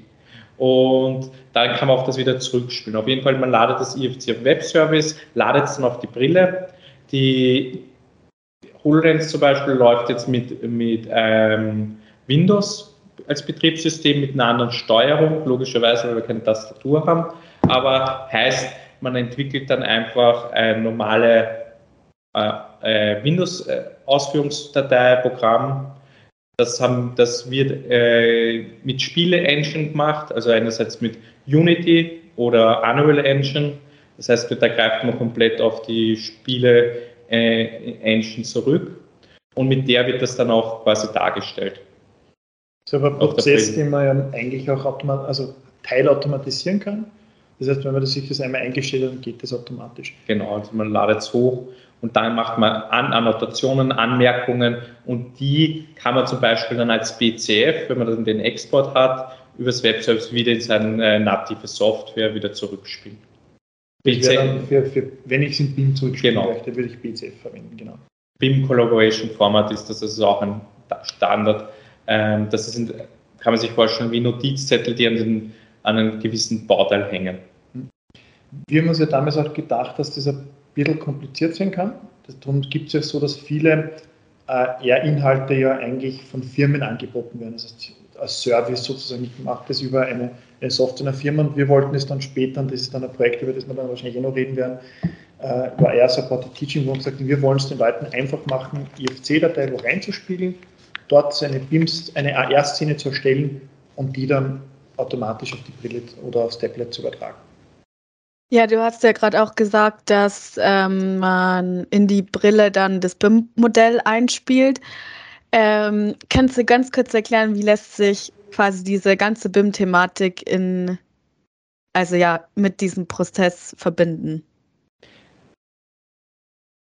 Und dann kann man auch das wieder zurückspielen. Auf jeden Fall, man ladet das IFC auf Webservice, ladet es dann auf die Brille. Die HoloLens zum Beispiel läuft jetzt mit, mit ähm, Windows als Betriebssystem mit einer anderen Steuerung, logischerweise, weil wir keine Tastatur haben. Aber heißt, man entwickelt dann einfach ein normale äh, äh, Windows-Ausführungsdatei, Programm. Das, haben, das wird äh, mit Spiele-Engine gemacht, also einerseits mit Unity oder Unreal Engine. Das heißt, da greift man komplett auf die Spiele äh, Engine zurück und mit der wird das dann auch quasi dargestellt. So ein Prozess, den man ja eigentlich auch automat also teilautomatisieren kann. Das heißt, wenn man sich das einmal eingestellt hat, dann geht das automatisch. Genau, also man ladet es hoch und dann macht man An Annotationen, Anmerkungen und die kann man zum Beispiel dann als BCF, wenn man dann den Export hat, übers Webservice wieder in seine äh, native Software wieder zurückspielen. BCF. Für, für, wenn ich es in BIM zurückspielen genau. möchte, würde ich BCF verwenden, genau. BIM Collaboration Format ist das, ist auch ein Standard. Ähm, das ist, kann man sich vorstellen, wie Notizzettel, die an, den, an einen gewissen Bauteil hängen. Wir haben uns ja damals auch gedacht, dass das ein bisschen kompliziert sein kann. Darum gibt es ja so, dass viele äh, R-Inhalte ja eigentlich von Firmen angeboten werden. Das heißt, als Service sozusagen. Ich mache das über eine, eine Software einer Firma und wir wollten es dann später, und das ist dann ein Projekt, über das wir dann wahrscheinlich eh noch reden werden, äh, über AR Supported Teaching, wo wir gesagt haben, wir wollen es den Leuten einfach machen, IFC-Datei wo reinzuspielen, dort eine BIMS, eine AR-Szene zu erstellen und die dann automatisch auf die Brille oder aufs Tablet zu übertragen. Ja, du hast ja gerade auch gesagt, dass ähm, man in die Brille dann das BIM-Modell einspielt. Ähm, kannst du ganz kurz erklären, wie lässt sich quasi diese ganze BIM-Thematik in, also ja, mit diesem Prozess verbinden?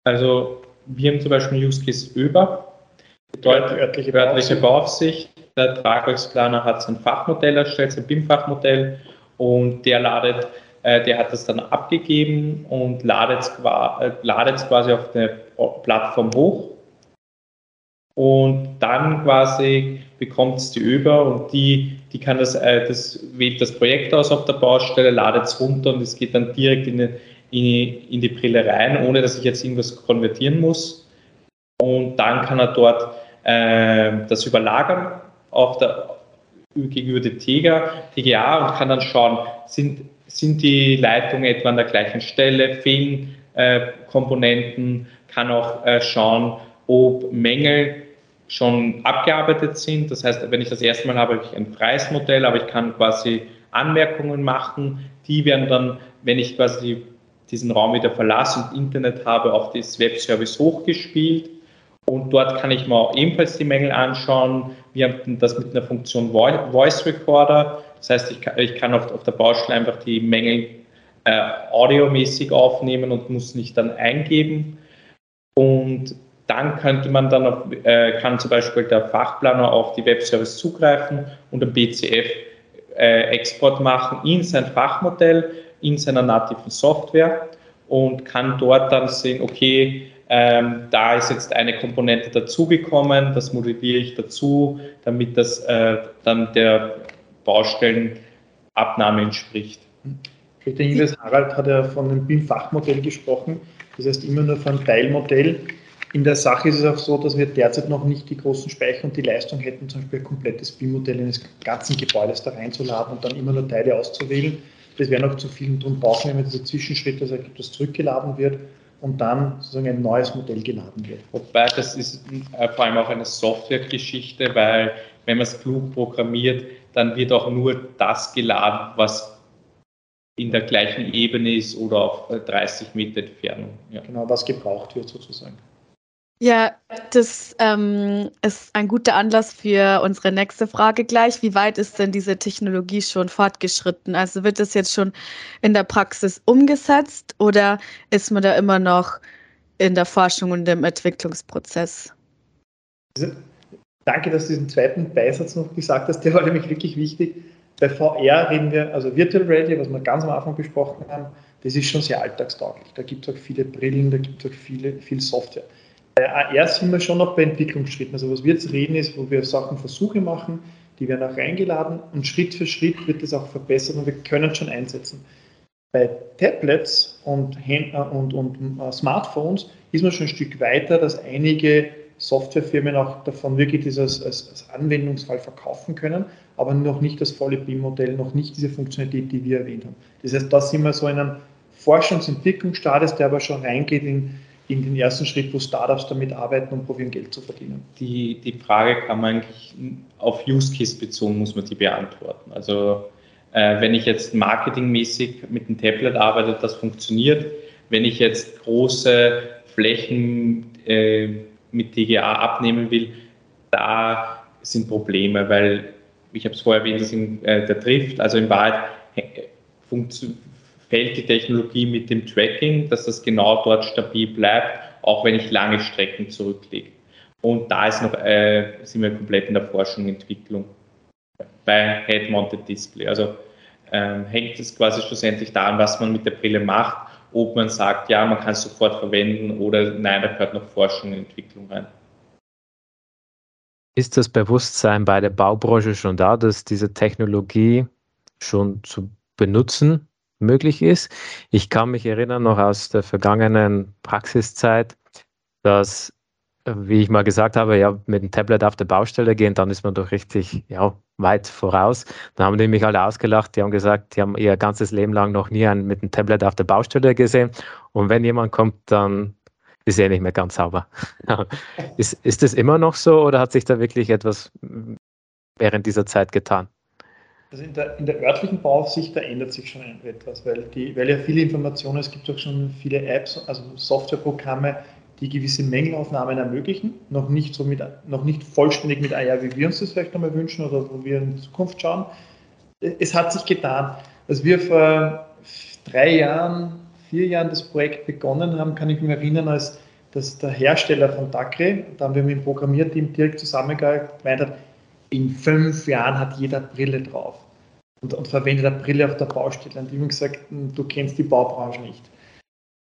Also wir haben zum Beispiel Use Case über, bedeutet örtliche, örtliche Bauaufsicht. Der Tragwerksplaner hat sein Fachmodell erstellt, sein BIM-Fachmodell und der ladet äh, der hat das dann abgegeben und ladet es äh, quasi auf der Plattform hoch. Und dann quasi bekommt es die über und die, die kann das, äh, das wählt das Projekt aus auf der Baustelle, ladet es runter und es geht dann direkt in, in, in die Brille rein, ohne dass ich jetzt irgendwas konvertieren muss. Und dann kann er dort äh, das überlagern auf der, gegenüber der TGA, TGA und kann dann schauen, sind sind die Leitungen etwa an der gleichen Stelle, fehlen äh, Komponenten, kann auch äh, schauen, ob Mängel schon abgearbeitet sind. Das heißt, wenn ich das erste Mal habe, habe ich ein freies Modell, aber ich kann quasi Anmerkungen machen. Die werden dann, wenn ich quasi diesen Raum wieder verlasse und Internet habe, auf das Webservice hochgespielt. Und dort kann ich mir auch ebenfalls die Mängel anschauen. Wir haben das mit einer Funktion Voice Recorder. Das heißt, ich kann, ich kann auf, auf der Baustelle einfach die Mängel äh, audiomäßig aufnehmen und muss nicht dann eingeben. Und dann könnte man dann auf, äh, kann zum Beispiel der Fachplaner auf die Webservice zugreifen und ein BCF äh, Export machen in sein Fachmodell, in seiner nativen Software und kann dort dann sehen, okay, ähm, da ist jetzt eine Komponente dazugekommen, das modelliere ich dazu, damit das äh, dann der Baustellenabnahme entspricht. Der Hinweis, Harald hat ja von einem BIM-Fachmodell gesprochen, das heißt immer nur von Teilmodell. In der Sache ist es auch so, dass wir derzeit noch nicht die großen Speicher und die Leistung hätten, zum Beispiel ein komplettes BIM-Modell eines ganzen Gebäudes da reinzuladen und dann immer nur Teile auszuwählen. Das wäre noch zu viel und darum brauchen wir diese Zwischenschritte, dass etwas zurückgeladen wird und dann sozusagen ein neues Modell geladen wird. Wobei das ist äh, vor allem auch eine Softwaregeschichte, weil wenn man es klug programmiert, dann wird auch nur das geladen, was in der gleichen Ebene ist oder auf 30 äh, Meter Entfernung. Ja. Genau, was gebraucht wird sozusagen. Ja, das ähm, ist ein guter Anlass für unsere nächste Frage gleich. Wie weit ist denn diese Technologie schon fortgeschritten? Also wird das jetzt schon in der Praxis umgesetzt oder ist man da immer noch in der Forschung und im Entwicklungsprozess? Danke, dass du diesen zweiten Beisatz noch gesagt hast. Der war nämlich wirklich wichtig. Bei VR reden wir, also Virtual Reality, was wir ganz am Anfang besprochen haben, das ist schon sehr alltagstauglich. Da gibt es auch viele Brillen, da gibt es auch viele, viel Software. Bei AR sind wir schon noch bei Entwicklungsschritten. Also was wir jetzt reden ist, wo wir Sachen Versuche machen, die werden auch reingeladen und Schritt für Schritt wird das auch verbessert und wir können es schon einsetzen. Bei Tablets und, Hand und, und uh, Smartphones ist man schon ein Stück weiter, dass einige Softwarefirmen auch davon wirklich dieses als, als Anwendungsfall verkaufen können, aber noch nicht das volle BIM-Modell, noch nicht diese Funktionalität, die wir erwähnt haben. Das heißt, da sind wir so in einem Forschungs- und Entwicklungsstadium, der aber schon reingeht in in den ersten Schritt, wo Startups damit arbeiten und probieren, Geld zu verdienen? Die, die Frage kann man eigentlich auf Use Case bezogen, muss man die beantworten. Also äh, wenn ich jetzt marketingmäßig mit dem Tablet arbeite, das funktioniert. Wenn ich jetzt große Flächen äh, mit DGA abnehmen will, da sind Probleme, weil ich habe es vorher erwähnt, das in, äh, der Drift, also in Wahrheit fällt die Technologie mit dem Tracking, dass das genau dort stabil bleibt, auch wenn ich lange Strecken zurücklege. Und da ist noch, äh, sind wir komplett in der Forschung und Entwicklung bei Head-Mounted Display. Also ähm, hängt es quasi schlussendlich daran, was man mit der Brille macht, ob man sagt, ja, man kann es sofort verwenden oder nein, da gehört noch Forschung und Entwicklung rein. Ist das Bewusstsein bei der Baubranche schon da, dass diese Technologie schon zu benutzen möglich ist. Ich kann mich erinnern noch aus der vergangenen Praxiszeit, dass wie ich mal gesagt habe, ja, mit dem Tablet auf der Baustelle gehen, dann ist man doch richtig ja, weit voraus. Dann haben die mich alle ausgelacht, die haben gesagt, die haben ihr ganzes Leben lang noch nie einen mit dem Tablet auf der Baustelle gesehen. Und wenn jemand kommt, dann ist er nicht mehr ganz sauber. [LAUGHS] ist, ist das immer noch so oder hat sich da wirklich etwas während dieser Zeit getan? Also in der, in der örtlichen Bauaufsicht, da ändert sich schon etwas, weil, die, weil ja viele Informationen, es gibt auch schon viele Apps, also Softwareprogramme, die gewisse Mängelaufnahmen ermöglichen, noch nicht, so mit, noch nicht vollständig mit AR, wie wir uns das vielleicht einmal wünschen oder wo wir in Zukunft schauen. Es hat sich getan. Als wir vor drei Jahren, vier Jahren das Projekt begonnen haben, kann ich mich erinnern, als dass der Hersteller von Dacre, da haben wir mit dem Programmierteam direkt zusammengearbeitet, gemeint hat, in fünf Jahren hat jeder Brille drauf und, und verwendet eine Brille auf der Baustelle. Und ich habe gesagt, hm, du kennst die Baubranche nicht.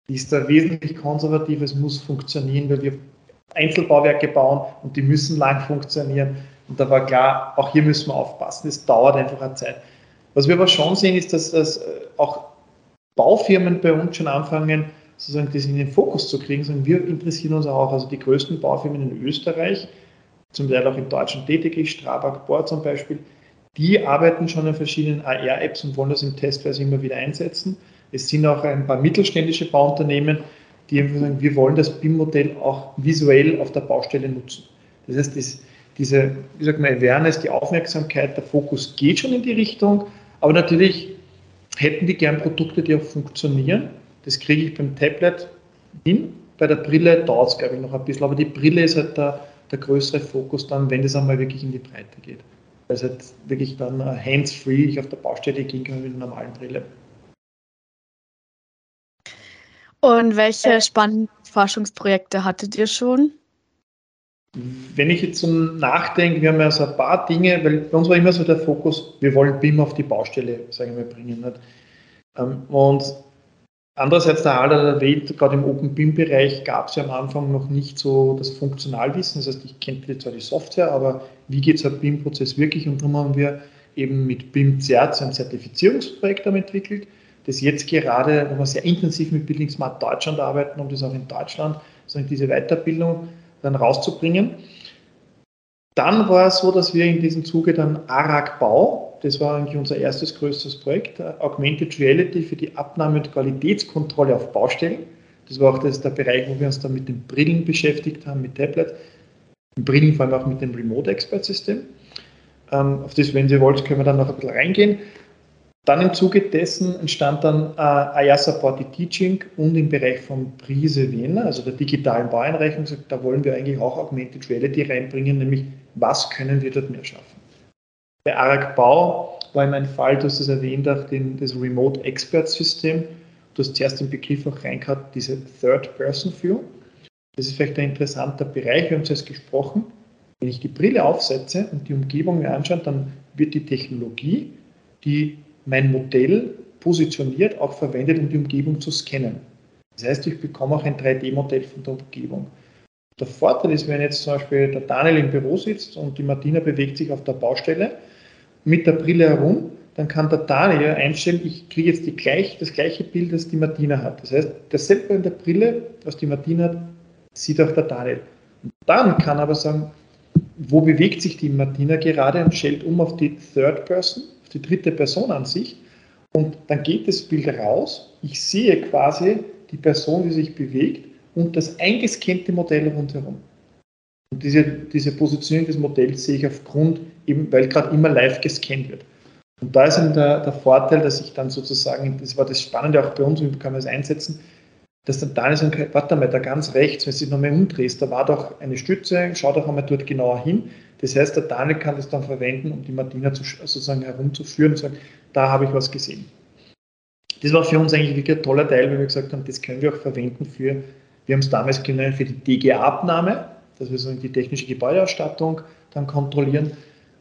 Die ist da wesentlich konservativ, es muss funktionieren, weil wir Einzelbauwerke bauen und die müssen lang funktionieren. Und da war klar, auch hier müssen wir aufpassen, es dauert einfach eine Zeit. Was wir aber schon sehen, ist, dass, dass äh, auch Baufirmen bei uns schon anfangen, sozusagen das in den Fokus zu kriegen, sondern wir interessieren uns auch, also die größten Baufirmen in Österreich, zum Teil auch in Deutschland tätig ist, Strabag Bohr zum Beispiel, die arbeiten schon an verschiedenen AR-Apps und wollen das in Testweise immer wieder einsetzen. Es sind auch ein paar mittelständische Bauunternehmen, die einfach sagen, wir wollen das BIM-Modell auch visuell auf der Baustelle nutzen. Das heißt, das, diese, wie sagt man, Awareness, die Aufmerksamkeit, der Fokus geht schon in die Richtung, aber natürlich hätten die gern Produkte, die auch funktionieren. Das kriege ich beim Tablet hin. Bei der Brille dauert es, glaube ich, noch ein bisschen, aber die Brille ist halt der, der größere Fokus dann, wenn das einmal wirklich in die Breite geht. Weil es halt wirklich dann äh, hands-free ich auf der Baustelle gehen kann mit einer normalen Brille. Und welche spannenden Forschungsprojekte hattet ihr schon? Wenn ich jetzt so nachdenke, wir haben ja so ein paar Dinge, weil bei uns war immer so der Fokus, wir wollen BIM auf die Baustelle, sagen wir, bringen. Ähm, und Andererseits, der Haller erwähnt, gerade im Open BIM-Bereich gab es ja am Anfang noch nicht so das Funktionalwissen. Das heißt, ich kenne zwar die Software, aber wie geht so ein BIM-Prozess wirklich? Und darum haben wir eben mit BIM CERT ein Zertifizierungsprojekt entwickelt, das jetzt gerade, wo wir sehr intensiv mit Building Smart Deutschland arbeiten, um das auch in Deutschland, sozusagen diese Weiterbildung dann rauszubringen. Dann war es so, dass wir in diesem Zuge dann ARAG Bau, das war eigentlich unser erstes größtes Projekt, äh, Augmented Reality für die Abnahme und Qualitätskontrolle auf Baustellen. Das war auch das, der Bereich, wo wir uns dann mit den Brillen beschäftigt haben, mit Tablet. Mit Brillen vor allem auch mit dem Remote Expert System. Ähm, auf das, wenn Sie wollt, können wir dann noch ein bisschen reingehen. Dann im Zuge dessen entstand dann äh, IR Supported Teaching und im Bereich von Prise Wiener, also der digitalen Baueinreichung, da wollen wir eigentlich auch Augmented Reality reinbringen, nämlich was können wir dort mehr schaffen. Bei ARAG Bau war in meinem Fall, du hast es erwähnt, auch den, das Remote Expert System. Du hast zuerst den Begriff auch reingehabt, diese Third-Person-Führung. Das ist vielleicht ein interessanter Bereich. Wir haben zuerst gesprochen. Wenn ich die Brille aufsetze und die Umgebung mir anschaue, dann wird die Technologie, die mein Modell positioniert, auch verwendet, um die Umgebung zu scannen. Das heißt, ich bekomme auch ein 3D-Modell von der Umgebung. Der Vorteil ist, wenn jetzt zum Beispiel der Daniel im Büro sitzt und die Martina bewegt sich auf der Baustelle, mit der Brille herum, dann kann der Daniel einstellen, ich kriege jetzt die gleich, das gleiche Bild, das die Martina hat. Das heißt, dasselbe in der Brille, was die Martina hat, sieht auch der Daniel. Und dann kann er aber sagen, wo bewegt sich die Martina gerade und stellt um auf die Third Person, auf die dritte Personenansicht. Und dann geht das Bild raus. Ich sehe quasi die Person, die sich bewegt und das eingescannte Modell rundherum. Und diese, diese Positionierung des Modells sehe ich aufgrund, eben weil gerade immer live gescannt wird. Und da ist eben der, der, Vorteil, dass ich dann sozusagen, das war das Spannende auch bei uns, wie kann man es einsetzen, dass dann Daniel sagt, warte mal, da ganz rechts, wenn du dich nochmal umdrehst, da war doch eine Stütze, schau doch einmal dort genauer hin. Das heißt, der Daniel kann das dann verwenden, um die Martina zu, sozusagen herumzuführen und sagen, da habe ich was gesehen. Das war für uns eigentlich wirklich ein toller Teil, weil wir gesagt haben, das können wir auch verwenden für, wir haben es damals genannt, für die DGA-Abnahme dass wir so die technische Gebäudeausstattung dann kontrollieren.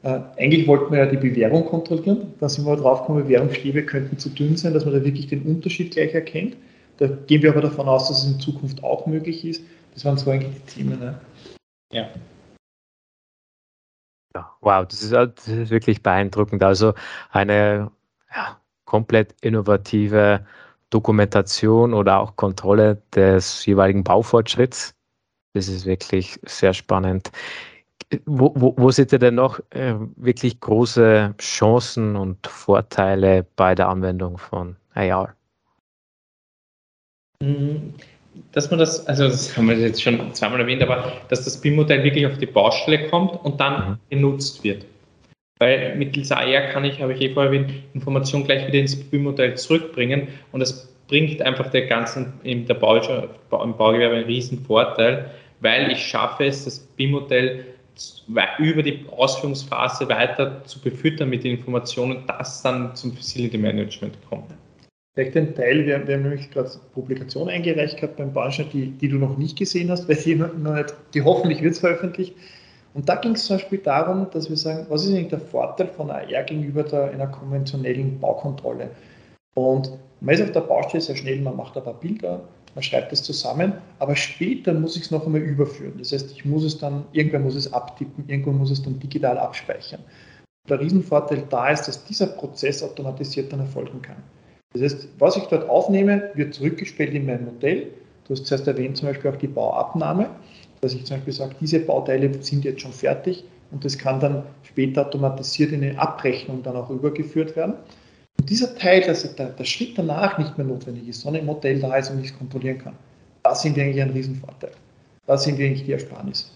Äh, eigentlich wollten wir ja die Bewährung kontrollieren. Da sind wir drauf gekommen, Bewährungsstäbe könnten zu dünn sein, dass man da wirklich den Unterschied gleich erkennt. Da gehen wir aber davon aus, dass es in Zukunft auch möglich ist. Das waren so eigentlich die Themen. Ne? Ja. ja. Wow, das ist, das ist, wirklich beeindruckend. Also eine ja, komplett innovative Dokumentation oder auch Kontrolle des jeweiligen Baufortschritts Das ist wirklich sehr spannend. Wo, wo, wo seht ihr denn noch äh, wirklich große Chancen und Vorteile bei der Anwendung von AR? Mhm. Dass man das, also das haben wir jetzt schon zweimal erwähnt, aber dass das BIM-Modell wirklich auf die Baustelle kommt und dann mhm. genutzt wird. Weil mittels AR kann ich, habe ich eh vorher erwähnt, Informationen gleich wieder ins BIM-Modell zurückbringen und das bringt einfach der ganzen, in der Bau, im Baugewerbe einen riesen Vorteil, weil ich schaffe es, das BIM-Modell über die Ausführungsphase weiter zu befüttern mit den Informationen, dass dann zum Facility Management kommt. Vielleicht ein Teil, wir, haben nämlich gerade Publikation eingereicht gehabt beim Baustein, die, die du noch nicht gesehen hast, weil die, noch nicht, die hoffentlich wird es veröffentlicht. Und da ging es zum Beispiel darum, dass wir sagen, was ist eigentlich der Vorteil von AR gegenüber der, einer konventionellen Baukontrolle? Und man ist auf der Baustelle sehr schnell, man macht ein paar Bilder, man schreibt es zusammen, aber später muss ich es noch einmal überführen. Das heißt, ich muss es dann, irgendwann muss es abtippen, irgendwann muss es dann digital abspeichern. Der Riesenvorteil da ist, dass dieser Prozess automatisiert dann erfolgen kann. Das heißt, was ich dort aufnehme, wird zurückgespielt in mein Modell. Du hast zuerst erwähnt, zum Beispiel auch die Bauabnahme, dass ich zum Beispiel sage, diese Bauteile sind jetzt schon fertig und das kann dann später automatisiert in eine Abrechnung dann auch übergeführt werden. Und dieser Teil, dass der, der Schritt danach nicht mehr notwendig ist, sondern im Modell da ist und ich es kontrollieren kann, das sind eigentlich ein Riesenvorteil. Das sind eigentlich die Ersparnisse.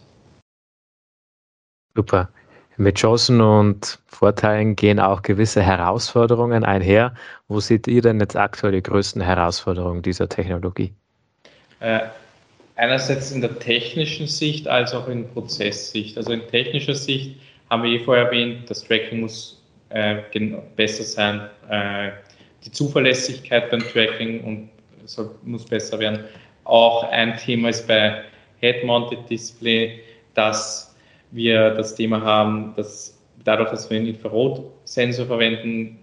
Super. Mit Chancen und Vorteilen gehen auch gewisse Herausforderungen einher. Wo seht ihr denn jetzt aktuell die größten Herausforderungen dieser Technologie? Äh, einerseits in der technischen Sicht als auch in Prozesssicht. Also in technischer Sicht haben wir eh vorher erwähnt, das Tracking muss äh, besser sein, äh, die Zuverlässigkeit beim Tracking und soll, muss besser werden. Auch ein Thema ist bei Head-Mounted Display, dass wir das Thema haben, dass dadurch, dass wir einen Infrarotsensor verwenden,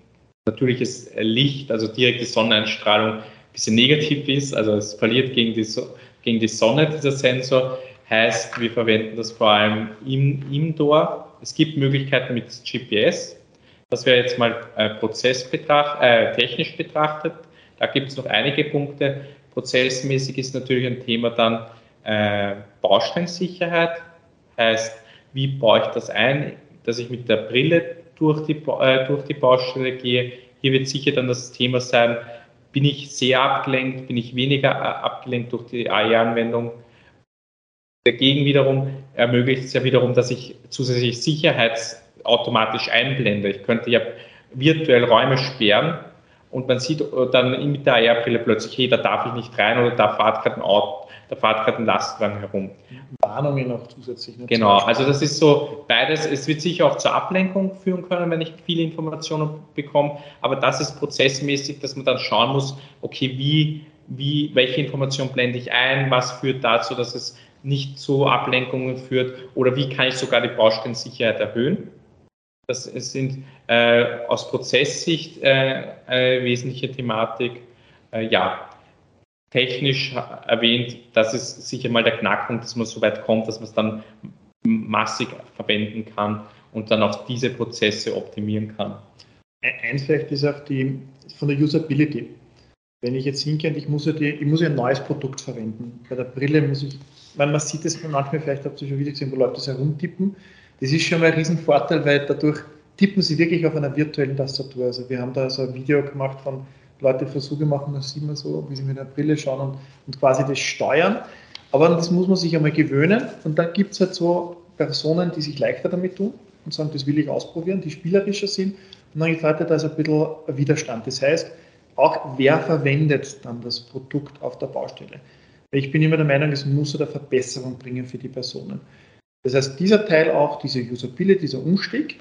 natürliches Licht, also direkte Sonneneinstrahlung, ein bisschen negativ ist. Also es verliert gegen die, gegen die Sonne, dieser Sensor. Heißt, wir verwenden das vor allem im Indoor. Es gibt Möglichkeiten mit GPS. Das wäre jetzt mal äh, Prozessbetracht, äh, technisch betrachtet. Da gibt es noch einige Punkte. Prozessmäßig ist natürlich ein Thema dann äh, Bausteinsicherheit. Heißt, wie baue ich das ein, dass ich mit der Brille durch die, äh, durch die Baustelle gehe. Hier wird sicher dann das Thema sein, bin ich sehr abgelenkt, bin ich weniger äh, abgelenkt durch die AI-Anwendung. Dagegen wiederum ermöglicht es ja wiederum, dass ich zusätzlich sicherheitsautomatisch einblende. Ich könnte ja virtuell Räume sperren und man sieht dann mit der AR-Brille plötzlich, hey, da darf ich nicht rein oder da fährt gerade ein Auto, da fährt gerade ein Lastwagen herum. Warnungen noch zusätzlich. Ne? Genau, also das ist so beides. Es wird sicher auch zur Ablenkung führen können, wenn ich viele Informationen bekomme, aber das ist prozessmäßig, dass man dann schauen muss, okay, wie, wie, welche Information blende ich ein, was führt dazu, dass es nicht zu Ablenkungen führt oder wie kann ich sogar die Baustellensicherheit erhöhen. Das sind äh, aus Prozesssicht äh, eine wesentliche Thematik. Äh, ja, technisch erwähnt, das ist sicher mal der Knackpunkt, dass man so weit kommt, dass man es dann massig verwenden kann und dann auch diese Prozesse optimieren kann. Eins vielleicht ist auch die von der Usability. Wenn ich jetzt hingehe und ich muss ja, die, ich muss ja ein neues Produkt verwenden. Bei der Brille muss ich, man sieht es manchmal, vielleicht habt ihr schon wieder gesehen, wo Leute das herumtippen. Das ist schon mal ein Riesenvorteil, weil dadurch tippen sie wirklich auf einer virtuellen Tastatur. Also wir haben da so ein Video gemacht von Leute Versuche machen, das sieht man so, wie sie mit der Brille schauen und, und quasi das steuern. Aber das muss man sich einmal gewöhnen. Und dann gibt es halt so Personen, die sich leichter damit tun und sagen, das will ich ausprobieren, die spielerischer sind. Und dann gibt es Leute, da ist ein bisschen Widerstand. Das heißt, auch wer verwendet dann das Produkt auf der Baustelle? Ich bin immer der Meinung, es muss eine Verbesserung bringen für die Personen. Das heißt, dieser Teil auch, diese Usability, dieser Umstieg,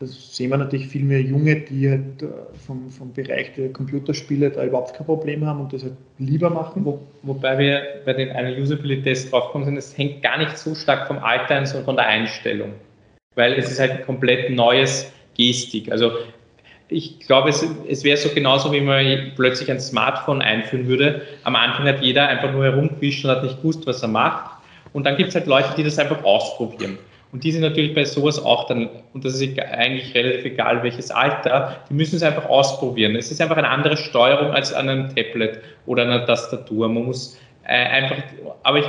das sehen wir natürlich viel mehr Junge, die halt äh, vom, vom Bereich der Computerspiele da überhaupt kein Problem haben und das halt lieber machen. Wo, wobei wir bei den einen Usability-Test draufgekommen sind, es hängt gar nicht so stark vom Alter an, sondern von der Einstellung. Weil es ist halt ein komplett neues Gestik. Also ich glaube, es, es wäre so genauso, wie man plötzlich ein Smartphone einführen würde. Am Anfang hat jeder einfach nur herumgewischt und hat nicht gewusst, was er macht. Und dann gibt es halt Leute, die das einfach ausprobieren. Und die sind natürlich bei sowas auch dann, und das ist eigentlich relativ egal, welches Alter, die müssen es einfach ausprobieren. Es ist einfach eine andere Steuerung als an einem Tablet oder einer Tastatur. Man muss äh, einfach, aber ich,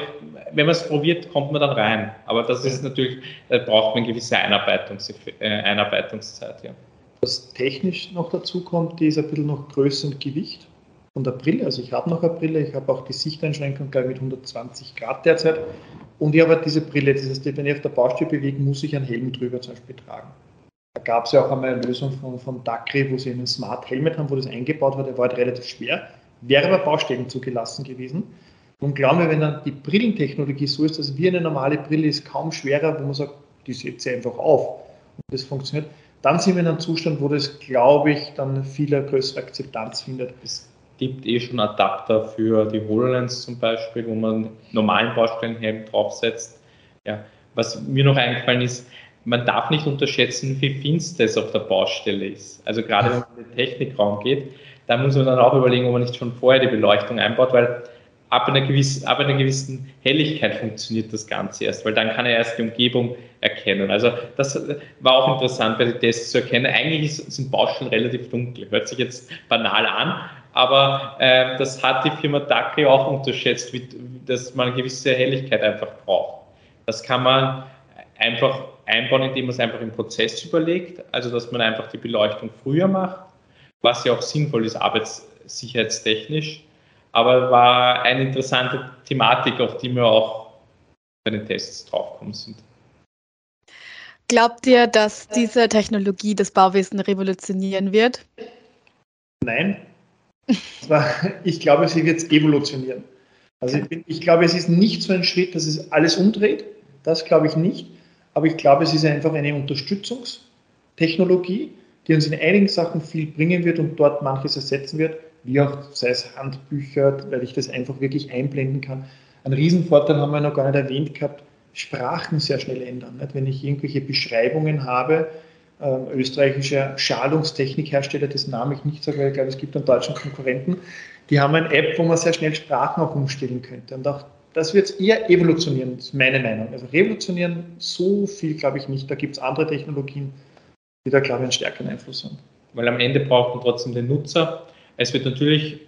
wenn man es probiert, kommt man dann rein. Aber das ist natürlich, da braucht man eine gewisse Einarbeitungs, äh, Einarbeitungszeit. Ja. Was technisch noch dazu kommt, ist ein bisschen noch Größe und Gewicht von der Brille. Also ich habe noch eine Brille, ich habe auch die Sichteinschränkung gleich mit 120 Grad derzeit. Und ich habe diese Brille, das heißt, wenn ich auf der Baustelle bewege, muss ich einen Helm drüber zum Beispiel tragen. Da gab es ja auch einmal eine Lösung von, von Dacry, wo sie einen Smart Helmet haben, wo das eingebaut war, der war halt relativ schwer, wäre aber Baustellen zugelassen gewesen. Und glauben wir, wenn dann die Brillentechnologie so ist, dass wie eine normale Brille ist, kaum schwerer, wo man sagt, die setze ich einfach auf und das funktioniert, dann sind wir in einem Zustand, wo das, glaube ich, dann viel größere Akzeptanz findet. Es gibt eh schon Adapter für die HoloLens zum Beispiel, wo man normalen Baustellenhelm draufsetzt. Ja, was mir noch eingefallen ist, man darf nicht unterschätzen, wie finster es auf der Baustelle ist. Also gerade wenn man in den Technikraum geht, da muss man dann auch überlegen, ob man nicht schon vorher die Beleuchtung einbaut, weil ab einer, gewissen, ab einer gewissen Helligkeit funktioniert das Ganze erst, weil dann kann er erst die Umgebung erkennen. Also das war auch interessant bei den Tests zu erkennen. Eigentlich sind Baustellen relativ dunkel. Hört sich jetzt banal an, aber äh, das hat die Firma Dacke auch unterschätzt, wie, dass man eine gewisse Helligkeit einfach braucht. Das kann man einfach einbauen, indem man es einfach im Prozess überlegt, also dass man einfach die Beleuchtung früher macht, was ja auch sinnvoll ist, arbeitssicherheitstechnisch. Aber war eine interessante Thematik, auf die wir auch bei den Tests draufgekommen sind. Glaubt ihr, dass diese Technologie das Bauwesen revolutionieren wird? Nein. Ich glaube, sie wird evolutionieren. Also ich, bin, ich, glaube, es ist nicht so ein Schritt, dass es alles umdreht. Das glaube ich nicht. Aber ich glaube, es ist einfach eine Unterstützungstechnologie, die uns in einigen Sachen viel bringen wird und dort manches ersetzen wird, wie auch sei es Handbücher, weil ich das einfach wirklich einblenden kann. Ein Riesenvorteil haben wir noch gar nicht erwähnt gehabt, Sprachen sehr schnell ändern. Nicht? Wenn ich irgendwelche Beschreibungen habe, äh, österreichischer Schalungstechnikhersteller, dessen Namen ich nicht sage, weil ich glaube, es gibt einen deutschen Konkurrenten, die haben eine App, wo man sehr schnell Sprachen auch umstellen könnte. Und auch das wird eher evolutionieren, ist meine Meinung. Also revolutionieren so viel glaube ich nicht. Da gibt es andere Technologien, die da, glaube ich, einen stärkeren Einfluss haben. Weil am Ende braucht man trotzdem den Nutzer. Es wird natürlich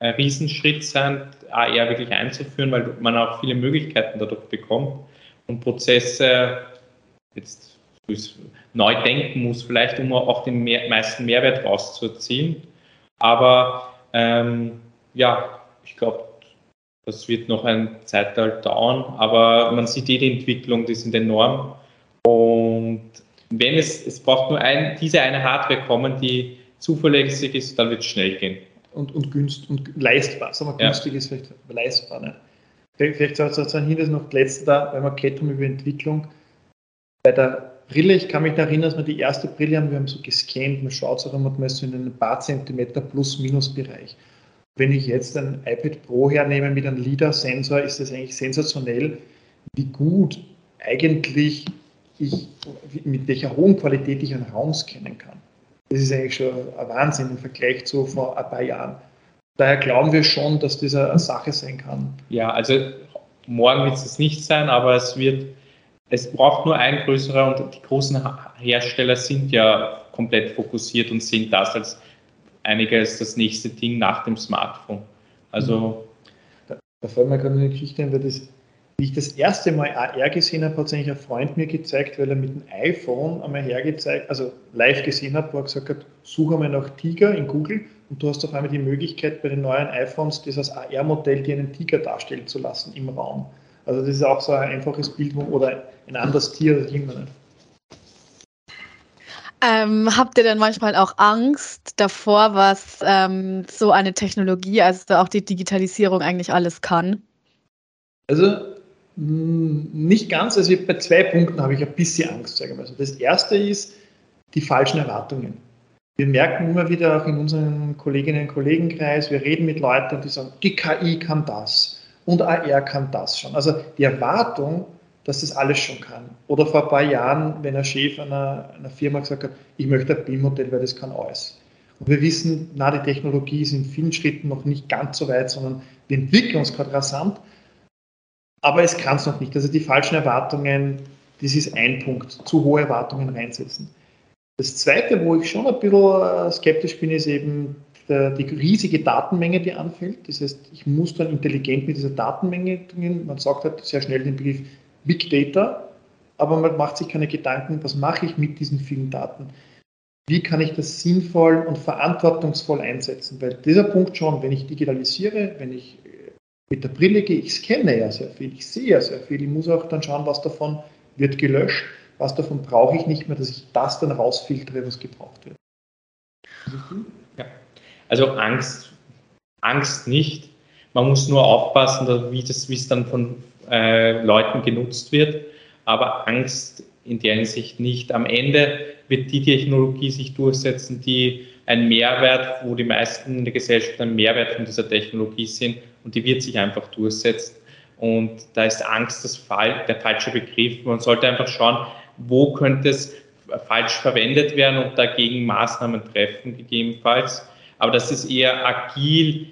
ein Riesenschritt sein, AR wirklich einzuführen, weil man auch viele Möglichkeiten dadurch bekommt und Prozesse jetzt neu denken muss, vielleicht um auch den mehr, meisten Mehrwert rauszuziehen. Aber ähm, ja, ich glaube, das wird noch ein Zeitalter dauern, aber man sieht eh die Entwicklung, die sind enorm. Und wenn es, es braucht nur ein, diese eine Hardware kommen, die zuverlässig ist, dann wird es schnell gehen. Und, und günstig und leistbar. Sagen wir, günstig ja. ist vielleicht leistbar. Ne? Vielleicht sozusagen Hinweis noch letzter, da, weil wir geredet haben über Entwicklung. Bei der Brille, ich kann mich erinnern, dass wir die erste Brille haben, wir haben so gescannt, man schaut so, dann hat man so in einem paar Zentimeter Plus-Minus-Bereich. Wenn ich jetzt ein iPad Pro hernehme mit einem LIDAR-Sensor, ist das eigentlich sensationell, wie gut eigentlich ich, mit welcher hohen Qualität ich einen Raum scannen kann. Das ist eigentlich schon ein Wahnsinn im Vergleich zu vor ein paar Jahren. Daher glauben wir schon, dass das eine Sache sein kann. Ja, also morgen wird es nicht sein, aber es wird, es braucht nur ein größerer und die großen Hersteller sind ja komplett fokussiert und sehen das als einige als das nächste Ding nach dem Smartphone. Also. Da, da fällt mir gerade eine Geschichte ein, weil das, wie ich das erste Mal AR gesehen habe, hat es eigentlich ein Freund mir gezeigt, weil er mit dem iPhone einmal hergezeigt, also live gesehen hat, wo er gesagt hat, suche einmal nach Tiger in Google und du hast auf einmal die Möglichkeit, bei den neuen iPhones dieses AR-Modell dir einen Tiger darstellen zu lassen im Raum. Also das ist auch so ein einfaches Bild oder ein anderes Tier, das irgendwann nicht. Ähm, habt ihr denn manchmal auch Angst davor, was ähm, so eine Technologie, also auch die Digitalisierung eigentlich alles kann? Also mh, nicht ganz. Also bei zwei Punkten habe ich ein bisschen Angst, sage ich mal so. Das erste ist die falschen Erwartungen. Wir merken immer wieder auch in unserem Kolleginnen- und Kollegenkreis, wir reden mit Leuten, die sagen, die KI kann das und AR kann das schon. Also die Erwartung dass das alles schon kann. Oder vor ein paar Jahren, wenn ein Chef einer, einer Firma gesagt hat, ich möchte ein BIM-Modell, weil das kann alles. Und wir wissen, na, die Technologie ist in vielen Schritten noch nicht ganz so weit, sondern wir entwickeln uns gerade rasant, aber es kann es noch nicht. Also die falschen Erwartungen, das ist ein Punkt, zu hohe Erwartungen reinsetzen. Das Zweite, wo ich schon ein bisschen äh, skeptisch bin, ist eben der, die riesige Datenmenge, die anfällt. Das heißt, ich muss dann intelligent mit dieser Datenmenge dringen. Man sagt halt sehr schnell den Begriff Big Data, aber man macht sich keine Gedanken, was mache ich mit diesen vielen Daten? Wie kann ich das sinnvoll und verantwortungsvoll einsetzen? Weil dieser Punkt schon, wenn ich digitalisiere, wenn ich äh, mit der Brille gehe, ich scanne ja sehr viel, ich sehe ja sehr viel, ich muss auch dann schauen, was davon wird gelöscht, was davon brauche ich nicht mehr, dass ich das dann rausfiltere, was gebraucht wird. Ja. Also Angst, Angst nicht. Man muss nur aufpassen, wie, das, wie es dann von äh, Leuten genutzt wird. Aber Angst in der Hinsicht nicht. Am Ende wird die Technologie sich durchsetzen, die ein Mehrwert, wo die meisten in der Gesellschaft ein Mehrwert von dieser Technologie sind und die wird sich einfach durchsetzen. Und da ist Angst das Fall, der falsche Begriff. Man sollte einfach schauen, wo könnte es falsch verwendet werden und dagegen Maßnahmen treffen, gegebenenfalls. Aber das ist eher agil.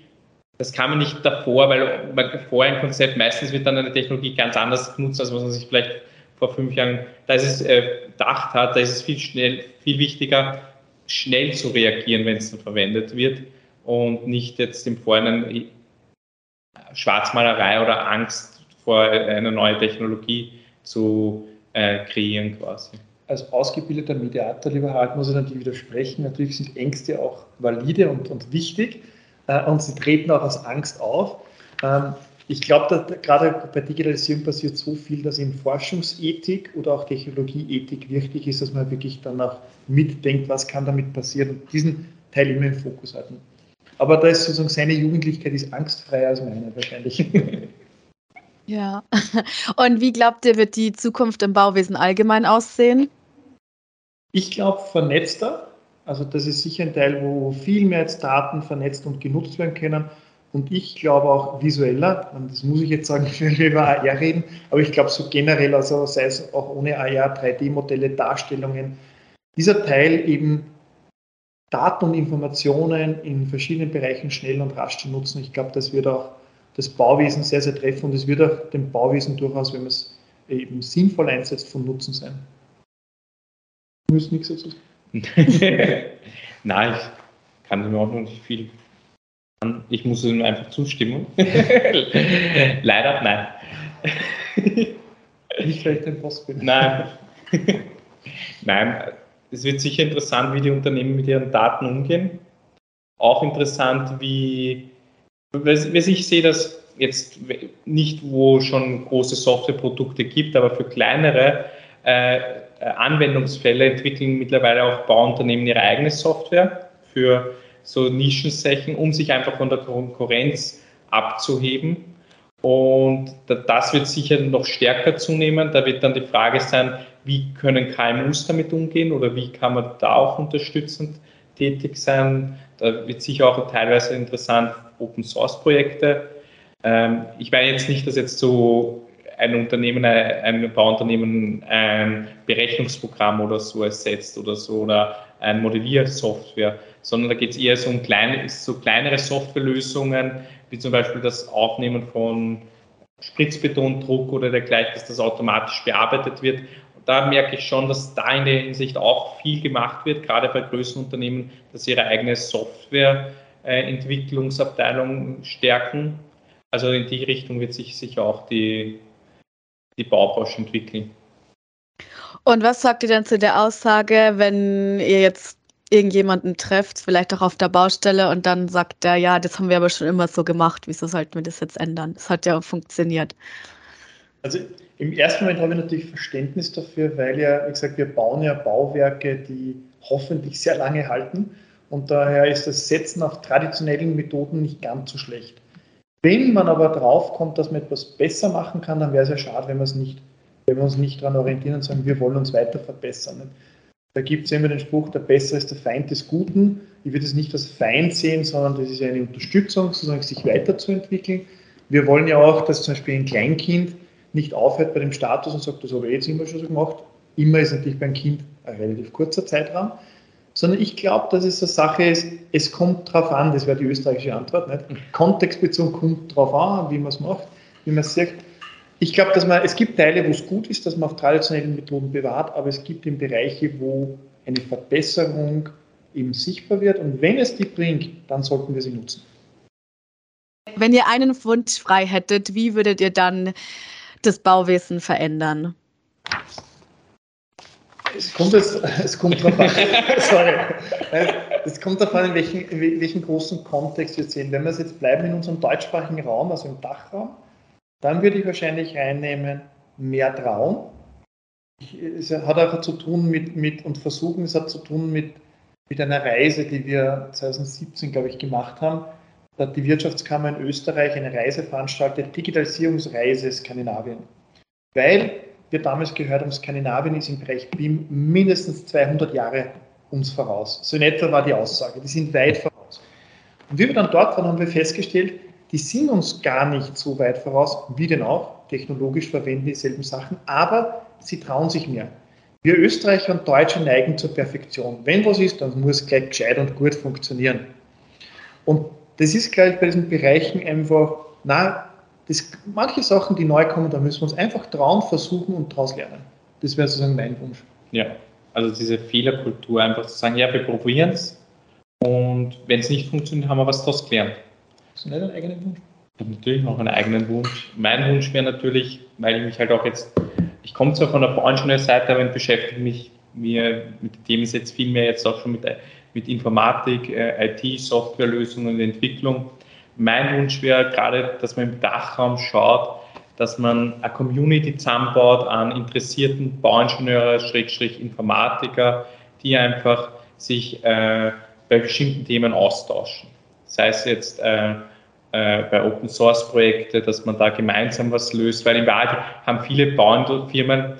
Das kann man nicht davor, weil man vorher ein Konzept, meistens wird dann eine Technologie ganz anders genutzt, als was man sich vielleicht vor fünf Jahren, da ist es äh, gedacht hat, da ist es viel schnell, viel wichtiger, schnell zu reagieren, wenn es dann verwendet wird und nicht jetzt im Vorhinein Schwarzmalerei oder Angst vor einer neuen Technologie zu äh, kreieren quasi. Als ausgebildeter Mediator, lieber Harald, muss ich natürlich widersprechen. Natürlich sind Ängste auch valide und, und wichtig äh, und sie treten auch aus Angst auf. Ähm, ich glaube, gerade bei Digitalisierung passiert so viel, dass in Forschungsethik oder auch Technologieethik wichtig ist, dass man wirklich dann auch mitdenkt, was kann damit passieren und diesen Teil immer im Fokus halten. Aber da ist sozusagen seine Jugendlichkeit ist angstfreier als meine wahrscheinlich. [LAUGHS] Ja. Und wie glaubt ihr, wird die Zukunft im Bauwesen allgemein aussehen? Ich glaube vernetzter. Also das ist sicher ein Teil, wo viel mehr jetzt Daten vernetzt und genutzt werden können. Und ich glaube auch visueller, das muss ich jetzt sagen, wenn wir über AR reden, aber ich glaube so generell, also sei es auch ohne AR, 3D-Modelle, Darstellungen, dieser Teil eben Daten und Informationen in verschiedenen Bereichen schnell und rasch zu nutzen, ich glaube, das wird auch das Bauwesen sehr, sehr treffen und es wird auch dem Bauwesen durchaus, wenn man es eben sinnvoll einsetzt, von Nutzen sein. Musst nichts dazu sagen. [LAUGHS] Nein, ich kann mir auch noch nicht viel ich muss ihm einfach zustimmen. [LAUGHS] Leider nein. Nicht vielleicht ein Boss bin. Nein. [LAUGHS] nein, es wird sicher interessant, wie die Unternehmen mit ihren Daten umgehen. Auch interessant, wie, ich sehe das jetzt nicht, wo schon große Softwareprodukte gibt, aber für kleinere äh, Anwendungsfälle entwickeln mittlerweile auch Bauunternehmen ihre eigene Software für so Nischensächen, um sich einfach von der Konkurrenz abzuheben. Und das wird sicher noch stärker zunehmen. Da wird dann die Frage sein, wie können KMUs damit umgehen oder wie kann man da auch unterstützend tätig sein. Da wird sicher auch teilweise interessant Open Source Projekte. Ähm, ich meine jetzt nicht, dass jetzt so ein Unternehmen, ein Bauunternehmen ein Berechnungsprogramm oder so ersetzt oder so oder ein Modelliersoftware, sondern da geht es eher so um kleine, so kleinere Softwarelösungen, wie zum Beispiel das Aufnehmen von Spritzbetondruck oder dergleichen, dass das automatisch bearbeitet wird. Da merke ich schon, dass da in der Hinsicht auch viel gemacht wird, gerade bei größeren Unternehmen, dass ihre eigene Softwareentwicklungsabteilung stärken. Also in die Richtung wird sich sicher auch die, die Baubranche entwickeln. Und was sagt ihr denn zu der Aussage, wenn ihr jetzt irgendjemanden trefft, vielleicht auch auf der Baustelle und dann sagt er, ja, das haben wir aber schon immer so gemacht, wieso sollten wir das jetzt ändern? Das hat ja funktioniert. Also im ersten Moment habe ich natürlich Verständnis dafür, weil ja, wie gesagt, wir bauen ja Bauwerke, die hoffentlich sehr lange halten und daher ist das Setzen auf traditionellen Methoden nicht ganz so schlecht. Wenn man aber drauf kommt, dass man etwas besser machen kann, dann wäre es ja schade, wenn nicht, wenn wir uns nicht daran orientieren und sagen, wir wollen uns weiter verbessern. Da gibt es immer den Spruch, der Besser ist der Feind des Guten. Ich würde es nicht als Feind sehen, sondern das ist eine Unterstützung, sozusagen sich weiterzuentwickeln. Wir wollen ja auch, dass zum Beispiel ein Kleinkind nicht aufhört bei dem Status und sagt, das habe ich jetzt immer schon so gemacht. Immer ist natürlich beim Kind ein relativ kurzer Zeitraum. Sondern ich glaube, dass es eine Sache ist, es kommt darauf an, das wäre die österreichische Antwort, nicht? Kontextbezogen kommt darauf an, wie man es macht, wie man es sagt. Ich glaube, dass man, es gibt Teile, wo es gut ist, dass man auf traditionellen Methoden bewahrt, aber es gibt eben Bereiche, wo eine Verbesserung eben sichtbar wird. Und wenn es die bringt, dann sollten wir sie nutzen. Wenn ihr einen Wunsch frei hättet, wie würdet ihr dann das Bauwesen verändern? Es kommt, jetzt, [LAUGHS] es kommt darauf an, [LAUGHS] sorry. Es kommt darauf an, in welchen, in welchen großen Kontext wir sehen. Wenn wir jetzt bleiben in unserem deutschsprachigen Raum, also im Dachraum, dann würde ich wahrscheinlich reinnehmen, mehr trauen. Es hat auch zu tun mit, mit und versuchen, es hat zu tun mit, mit einer Reise, die wir 2017, glaube ich, gemacht haben. Da hat die Wirtschaftskammer in Österreich eine Reise veranstaltet, Digitalisierungsreise Skandinavien. Weil wir damals gehört haben, Skandinavien ist im Bereich BIM mindestens 200 Jahre uns voraus. So in etwa war die Aussage. Die sind weit voraus. Und wie wir dann dort waren, haben wir festgestellt, die sind uns gar nicht so weit voraus, wie denn auch. Technologisch verwenden dieselben Sachen, aber sie trauen sich mehr. Wir Österreicher und Deutsche neigen zur Perfektion. Wenn was ist, dann muss es gleich gescheit und gut funktionieren. Und das ist gleich bei diesen Bereichen einfach, na, das, manche Sachen, die neu kommen, da müssen wir uns einfach trauen, versuchen und daraus lernen. Das wäre sozusagen mein Wunsch. Ja, also diese Fehlerkultur, einfach zu sagen, ja, wir probieren es und wenn es nicht funktioniert, haben wir was daraus gelernt. Hast du nicht einen eigenen Wunsch? Ich habe natürlich noch einen eigenen Wunsch. Mein Wunsch wäre natürlich, weil ich mich halt auch jetzt, ich komme zwar von der Branchenseite, aber ich beschäftige mich mir mit den Themen jetzt viel mehr jetzt auch schon mit, mit Informatik, äh, IT, Softwarelösungen und Entwicklung. Mein Wunsch wäre gerade, dass man im Dachraum schaut, dass man eine Community zusammenbaut an interessierten Bauingenieure, Schrägstrich Informatiker, die einfach sich äh, bei bestimmten Themen austauschen. Sei es jetzt äh, äh, bei Open Source Projekte, dass man da gemeinsam was löst, weil in Wahrheit haben viele Bauernfirmen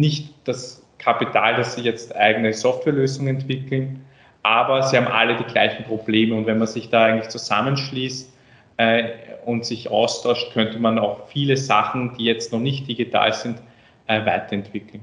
nicht das Kapital, dass sie jetzt eigene Softwarelösungen entwickeln, aber sie haben alle die gleichen Probleme und wenn man sich da eigentlich zusammenschließt äh, und sich austauscht, könnte man auch viele Sachen, die jetzt noch nicht digital sind, äh, weiterentwickeln.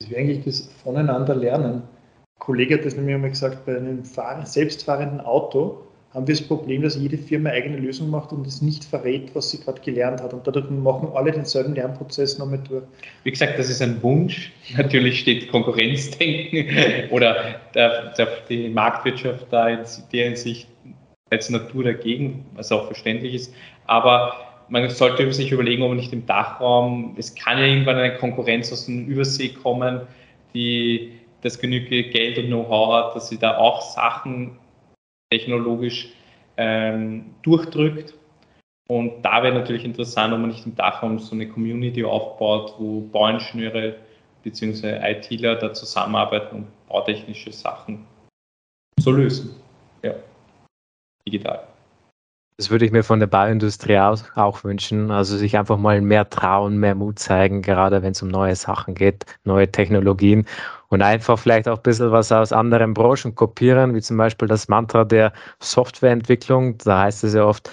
Das wäre eigentlich das Voneinander lernen. Ein Kollege hat das nämlich einmal gesagt, bei einem selbstfahrenden Auto haben wir das Problem, dass jede Firma eigene Lösung macht und es nicht verrät, was sie gerade gelernt hat. Und dadurch machen alle denselben Lernprozess noch mit durch. Wie gesagt, das ist ein Wunsch. Natürlich steht Konkurrenzdenken [LAUGHS] oder der, der, die Marktwirtschaft da in der Hinsicht als Natur dagegen, was auch verständlich ist. Aber man sollte sich überlegen, ob man nicht im Dachraum, es kann ja irgendwann eine Konkurrenz aus dem Übersee kommen, die das genügend Geld und Know-how hat, dass sie da auch Sachen technologisch ähm, durchdrückt. Und da wäre natürlich interessant, ob man nicht im Dachraum so eine Community aufbaut, wo Bauingenieure bzw. ITler da zusammenarbeiten und bautechnische Sachen so lösen. Ja, digital. Das würde ich mir von der Bauindustrie auch, wünschen. Also sich einfach mal mehr trauen, mehr Mut zeigen, gerade wenn es um neue Sachen geht, neue Technologien und einfach vielleicht auch ein bisschen was aus anderen Branchen kopieren, wie zum Beispiel das Mantra der Softwareentwicklung. Da heißt es ja oft,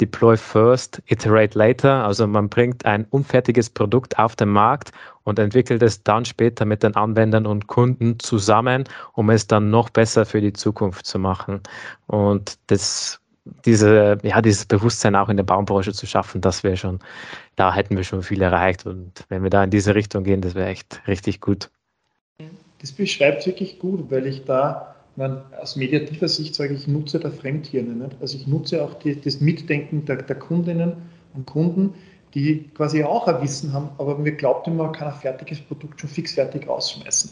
Deploy first, iterate later. Also man bringt ein unfertiges Produkt auf den Markt und entwickelt es dann später mit den Anwendern und Kunden zusammen, um es dann noch besser für die Zukunft zu machen. Und das diese, ja, dieses Bewusstsein auch in der Baumbranche zu schaffen, das wäre schon, da hätten wir schon viel erreicht. Und wenn wir da in diese Richtung gehen, das wäre echt richtig gut. Das beschreibt es wirklich gut, weil ich da man, aus mediativer Sicht sage, ich nutze der Fremdhirne. Nicht? Also ich nutze auch die, das Mitdenken der, der, Kundinnen und Kunden, die quasi auch ein Wissen haben, aber mir glaubt immer, man kann ein fertiges Produkt schon fix fertig rausschmeißen.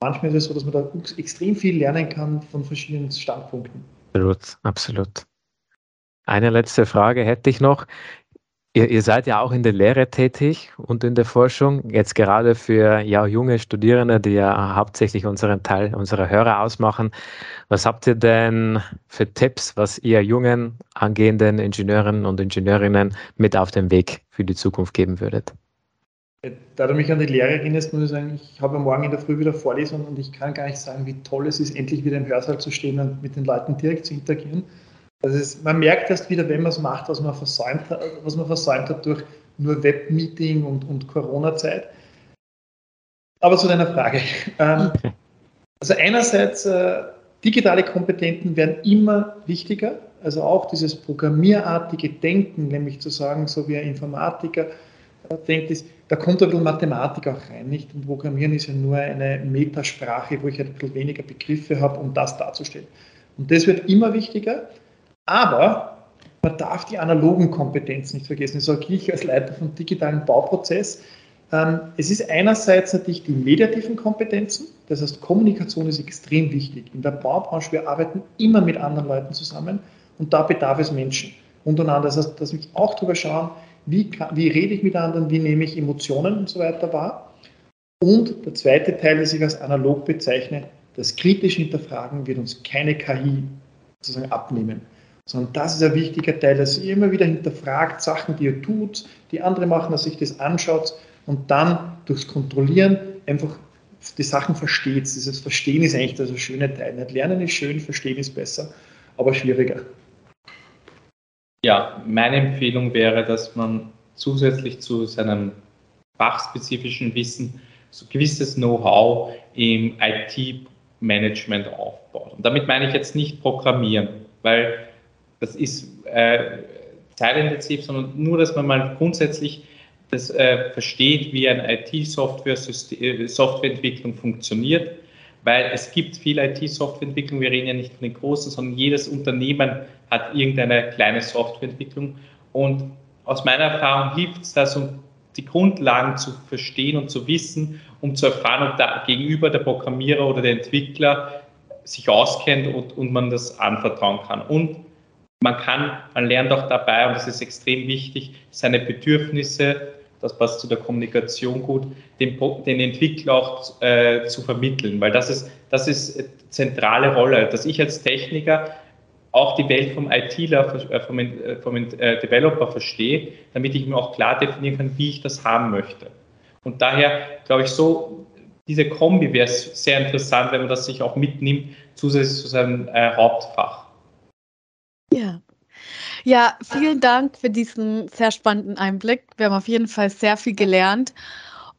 Manchmal ist es so, dass man da extrem viel lernen kann von verschiedenen Standpunkten. Absolut, absolut. Eine letzte Frage hätte ich noch. Ihr, ihr, seid ja auch in der Lehre tätig und in der Forschung, jetzt gerade für ja, junge Studierende, die ja hauptsächlich unseren Teil unserer Hörer ausmachen. Was habt ihr denn für Tipps, was ihr jungen, angehenden Ingenieuren und Ingenieurinnen mit auf den Weg für die Zukunft geben würdet? Da du mich an die Lehre erinnerst, muss ich sagen, ich habe morgen in der Früh wieder Vorlesung und ich kann gar nicht sagen, wie toll es ist, endlich wieder im Hörsaal zu stehen und mit den Leuten direkt zu interagieren. Also es, man merkt erst wieder, wenn man es macht, was man versäumt hat, was man versäumt hat durch nur Webmeeting und, und Corona-Zeit. Aber zu deiner Frage. [LAUGHS] Ähm, also einerseits, äh, digitale Kompetenten werden immer wichtiger. Also auch dieses programmierartige Denken, nämlich zu sagen, so wie ein Informatiker, da denkt es, da kommt ein bisschen Mathematik auch rein, nicht? Und Programmieren ist ja nur eine Metasprache, wo ich halt ein bisschen weniger Begriffe habe, um das darzustellen. Und das wird immer wichtiger, aber man darf die analogen Kompetenzen nicht vergessen. Das sage ich als Leiter vom digitalen Bauprozess. Ähm, es ist einerseits natürlich die mediativen Kompetenzen, das heißt Kommunikation ist extrem wichtig. In der Baubranche, wir arbeiten immer mit anderen Leuten zusammen und da bedarf es Menschen untereinander. Das heißt, dass wir auch darüber schauen, wie, wie rede ich mit anderen, wie nehme ich Emotionen und so weiter wahr. Und der zweite Teil, das ich als analog bezeichne, das kritische Hinterfragen wird uns keine KI sozusagen abnehmen. Sondern das ist ein wichtiger Teil, dass ihr immer wieder hinterfragt, Sachen, die ihr tut, die andere machen, dass sich das anschaut und dann durchs Kontrollieren einfach die Sachen versteht. Dieses Verstehen ist eigentlich das schöne Teil. Nicht lernen ist schön, verstehen ist besser, aber schwieriger. Ja, meine Empfehlung wäre, dass man zusätzlich zu seinem fachspezifischen Wissen so gewisses Know-how im IT-Management aufbaut. Und damit meine ich jetzt nicht Programmieren, weil das ist äh, zeitintensiv, sondern nur, dass man mal grundsätzlich das äh, versteht, wie eine IT-Softwareentwicklung funktioniert weil es gibt viel IT-Softwareentwicklung. Wir reden ja nicht von den großen, sondern jedes Unternehmen hat irgendeine kleine Softwareentwicklung. Und aus meiner Erfahrung hilft es da so, die Grundlagen zu verstehen und zu wissen, um zu erfahren, ob da gegenüber der Programmierer oder der Entwickler sich auskennt und, und man das anvertrauen kann. Und man kann, man lernt auch dabei, und das ist extrem wichtig, seine Bedürfnisse das passt zu der Kommunikation gut, den, den Entwickler auch äh, zu vermitteln, weil das ist, das ist zentrale Rolle, dass ich als Techniker auch die Welt vom ITler, äh, vom, äh, vom äh, Developer verstehe, damit ich mir auch klar definieren kann, wie ich das haben möchte. Und daher glaube ich so, diese Kombi wäre sehr interessant, wenn man das sich auch mitnimmt, zusätzlich zu seinem äh, Hauptfach. Ja, ja, vielen Dank für diesen sehr spannenden Einblick. Wir haben auf jeden Fall sehr viel gelernt.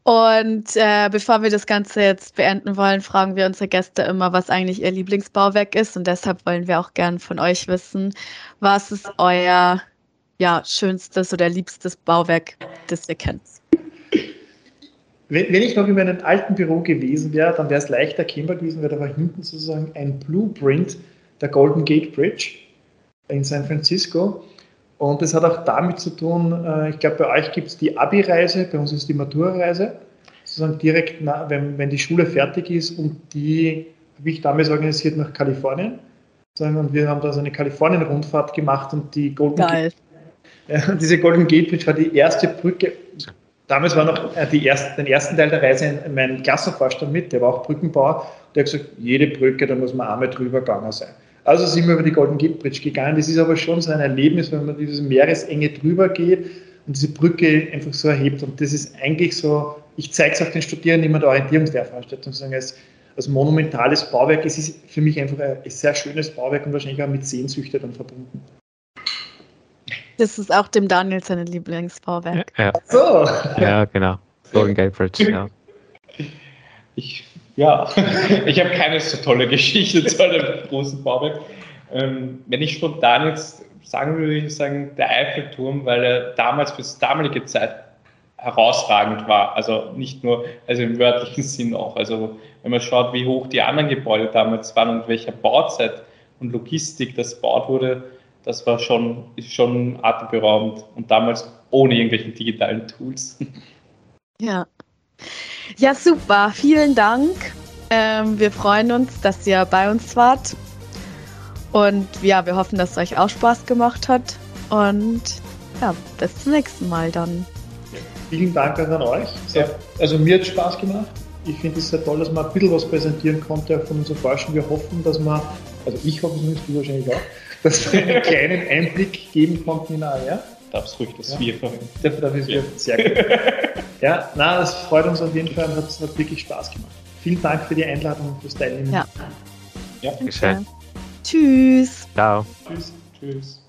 Und äh, bevor wir das Ganze jetzt beenden wollen, fragen wir unsere Gäste immer, was eigentlich ihr Lieblingsbauwerk ist. Und deshalb wollen wir auch gern von euch wissen, was ist euer ja, schönstes oder liebstes Bauwerk, das ihr kennt. Wenn, wenn ich noch in meinem alten Büro gewesen wäre, dann wäre es leichter erkennbar gewesen, weil da war hinten sozusagen ein Blueprint der Golden Gate Bridge in San Francisco. Und das hat auch damit zu tun, äh, ich glaube, bei euch gibt es die Abi-Reise, bei uns ist die Matura-Reise, sozusagen direkt, nach, wenn, wenn die Schule fertig ist und die habe ich damals organisiert nach Kalifornien. Und wir haben da so eine Kalifornien-Rundfahrt gemacht und die Golden Geil. Gate, ja, diese Golden Gate Bridge war die erste Brücke. Damals war noch äh, die erste, den ersten Teil der Reise mein Klassenvorstand mit, der war auch Brückenbauer. Der hat gesagt, jede Brücke, da muss man einmal drüber gegangen sein. Also sind wir über die Golden Gate Bridge gegangen. Das ist aber schon so ein Erlebnis, wenn man diese Meeresenge drüber geht und diese Brücke einfach so erhebt. Und das ist eigentlich so, ich zeige es auch den Studierenden immer der Orientierungslehrveranstaltung, sagen als, als monumentales Bauwerk. Es ist für mich einfach ein sehr schönes Bauwerk und wahrscheinlich auch mit Sehnsüchte dann verbunden. Das ist auch dem Daniel sein Lieblingsbauwerk. Ja, so. ja genau. Golden Gate Bridge, ja. Ich ja, [LAUGHS] ich habe keine so tolle Geschichte zu einem großen Bauwerk. Ähm, wenn ich spontan jetzt sagen würde, würde ich sagen, der Eiffelturm, weil er damals für die damalige Zeit herausragend war. Also nicht nur, also im wörtlichen Sinn auch. Also wenn man schaut, wie hoch die anderen Gebäude damals waren und welcher Bauzeit und Logistik das gebaut wurde, das war schon, ist schon atemberaubend und damals ohne irgendwelche digitalen Tools. Ja, ja, super. Vielen Dank. Ähm, wir freuen uns, dass ihr bei uns wart. Und ja, wir hoffen, dass es euch auch Spaß gemacht hat. Und ja, bis zum nächsten Mal dann. Vielen Dank an euch. Also mir hat es Spaß gemacht. Ich finde es sehr toll, dass man ein bisschen was präsentieren konnte von unserer Forschung. Wir hoffen, dass man, also ich hoffe es du wahrscheinlich auch, dass wir einen kleinen Einblick geben konnten in AR darfst ruhig das ja. Wir verwenden. Das ist ja. sehr gut. [LAUGHS] ja, na, das freut uns auf jeden Fall und hat, hat wirklich Spaß gemacht. Vielen Dank für die Einladung und fürs Teilnehmen. Ja. Ja, Dankeschön. Tschüss. Ciao. Tschüss. Tschüss.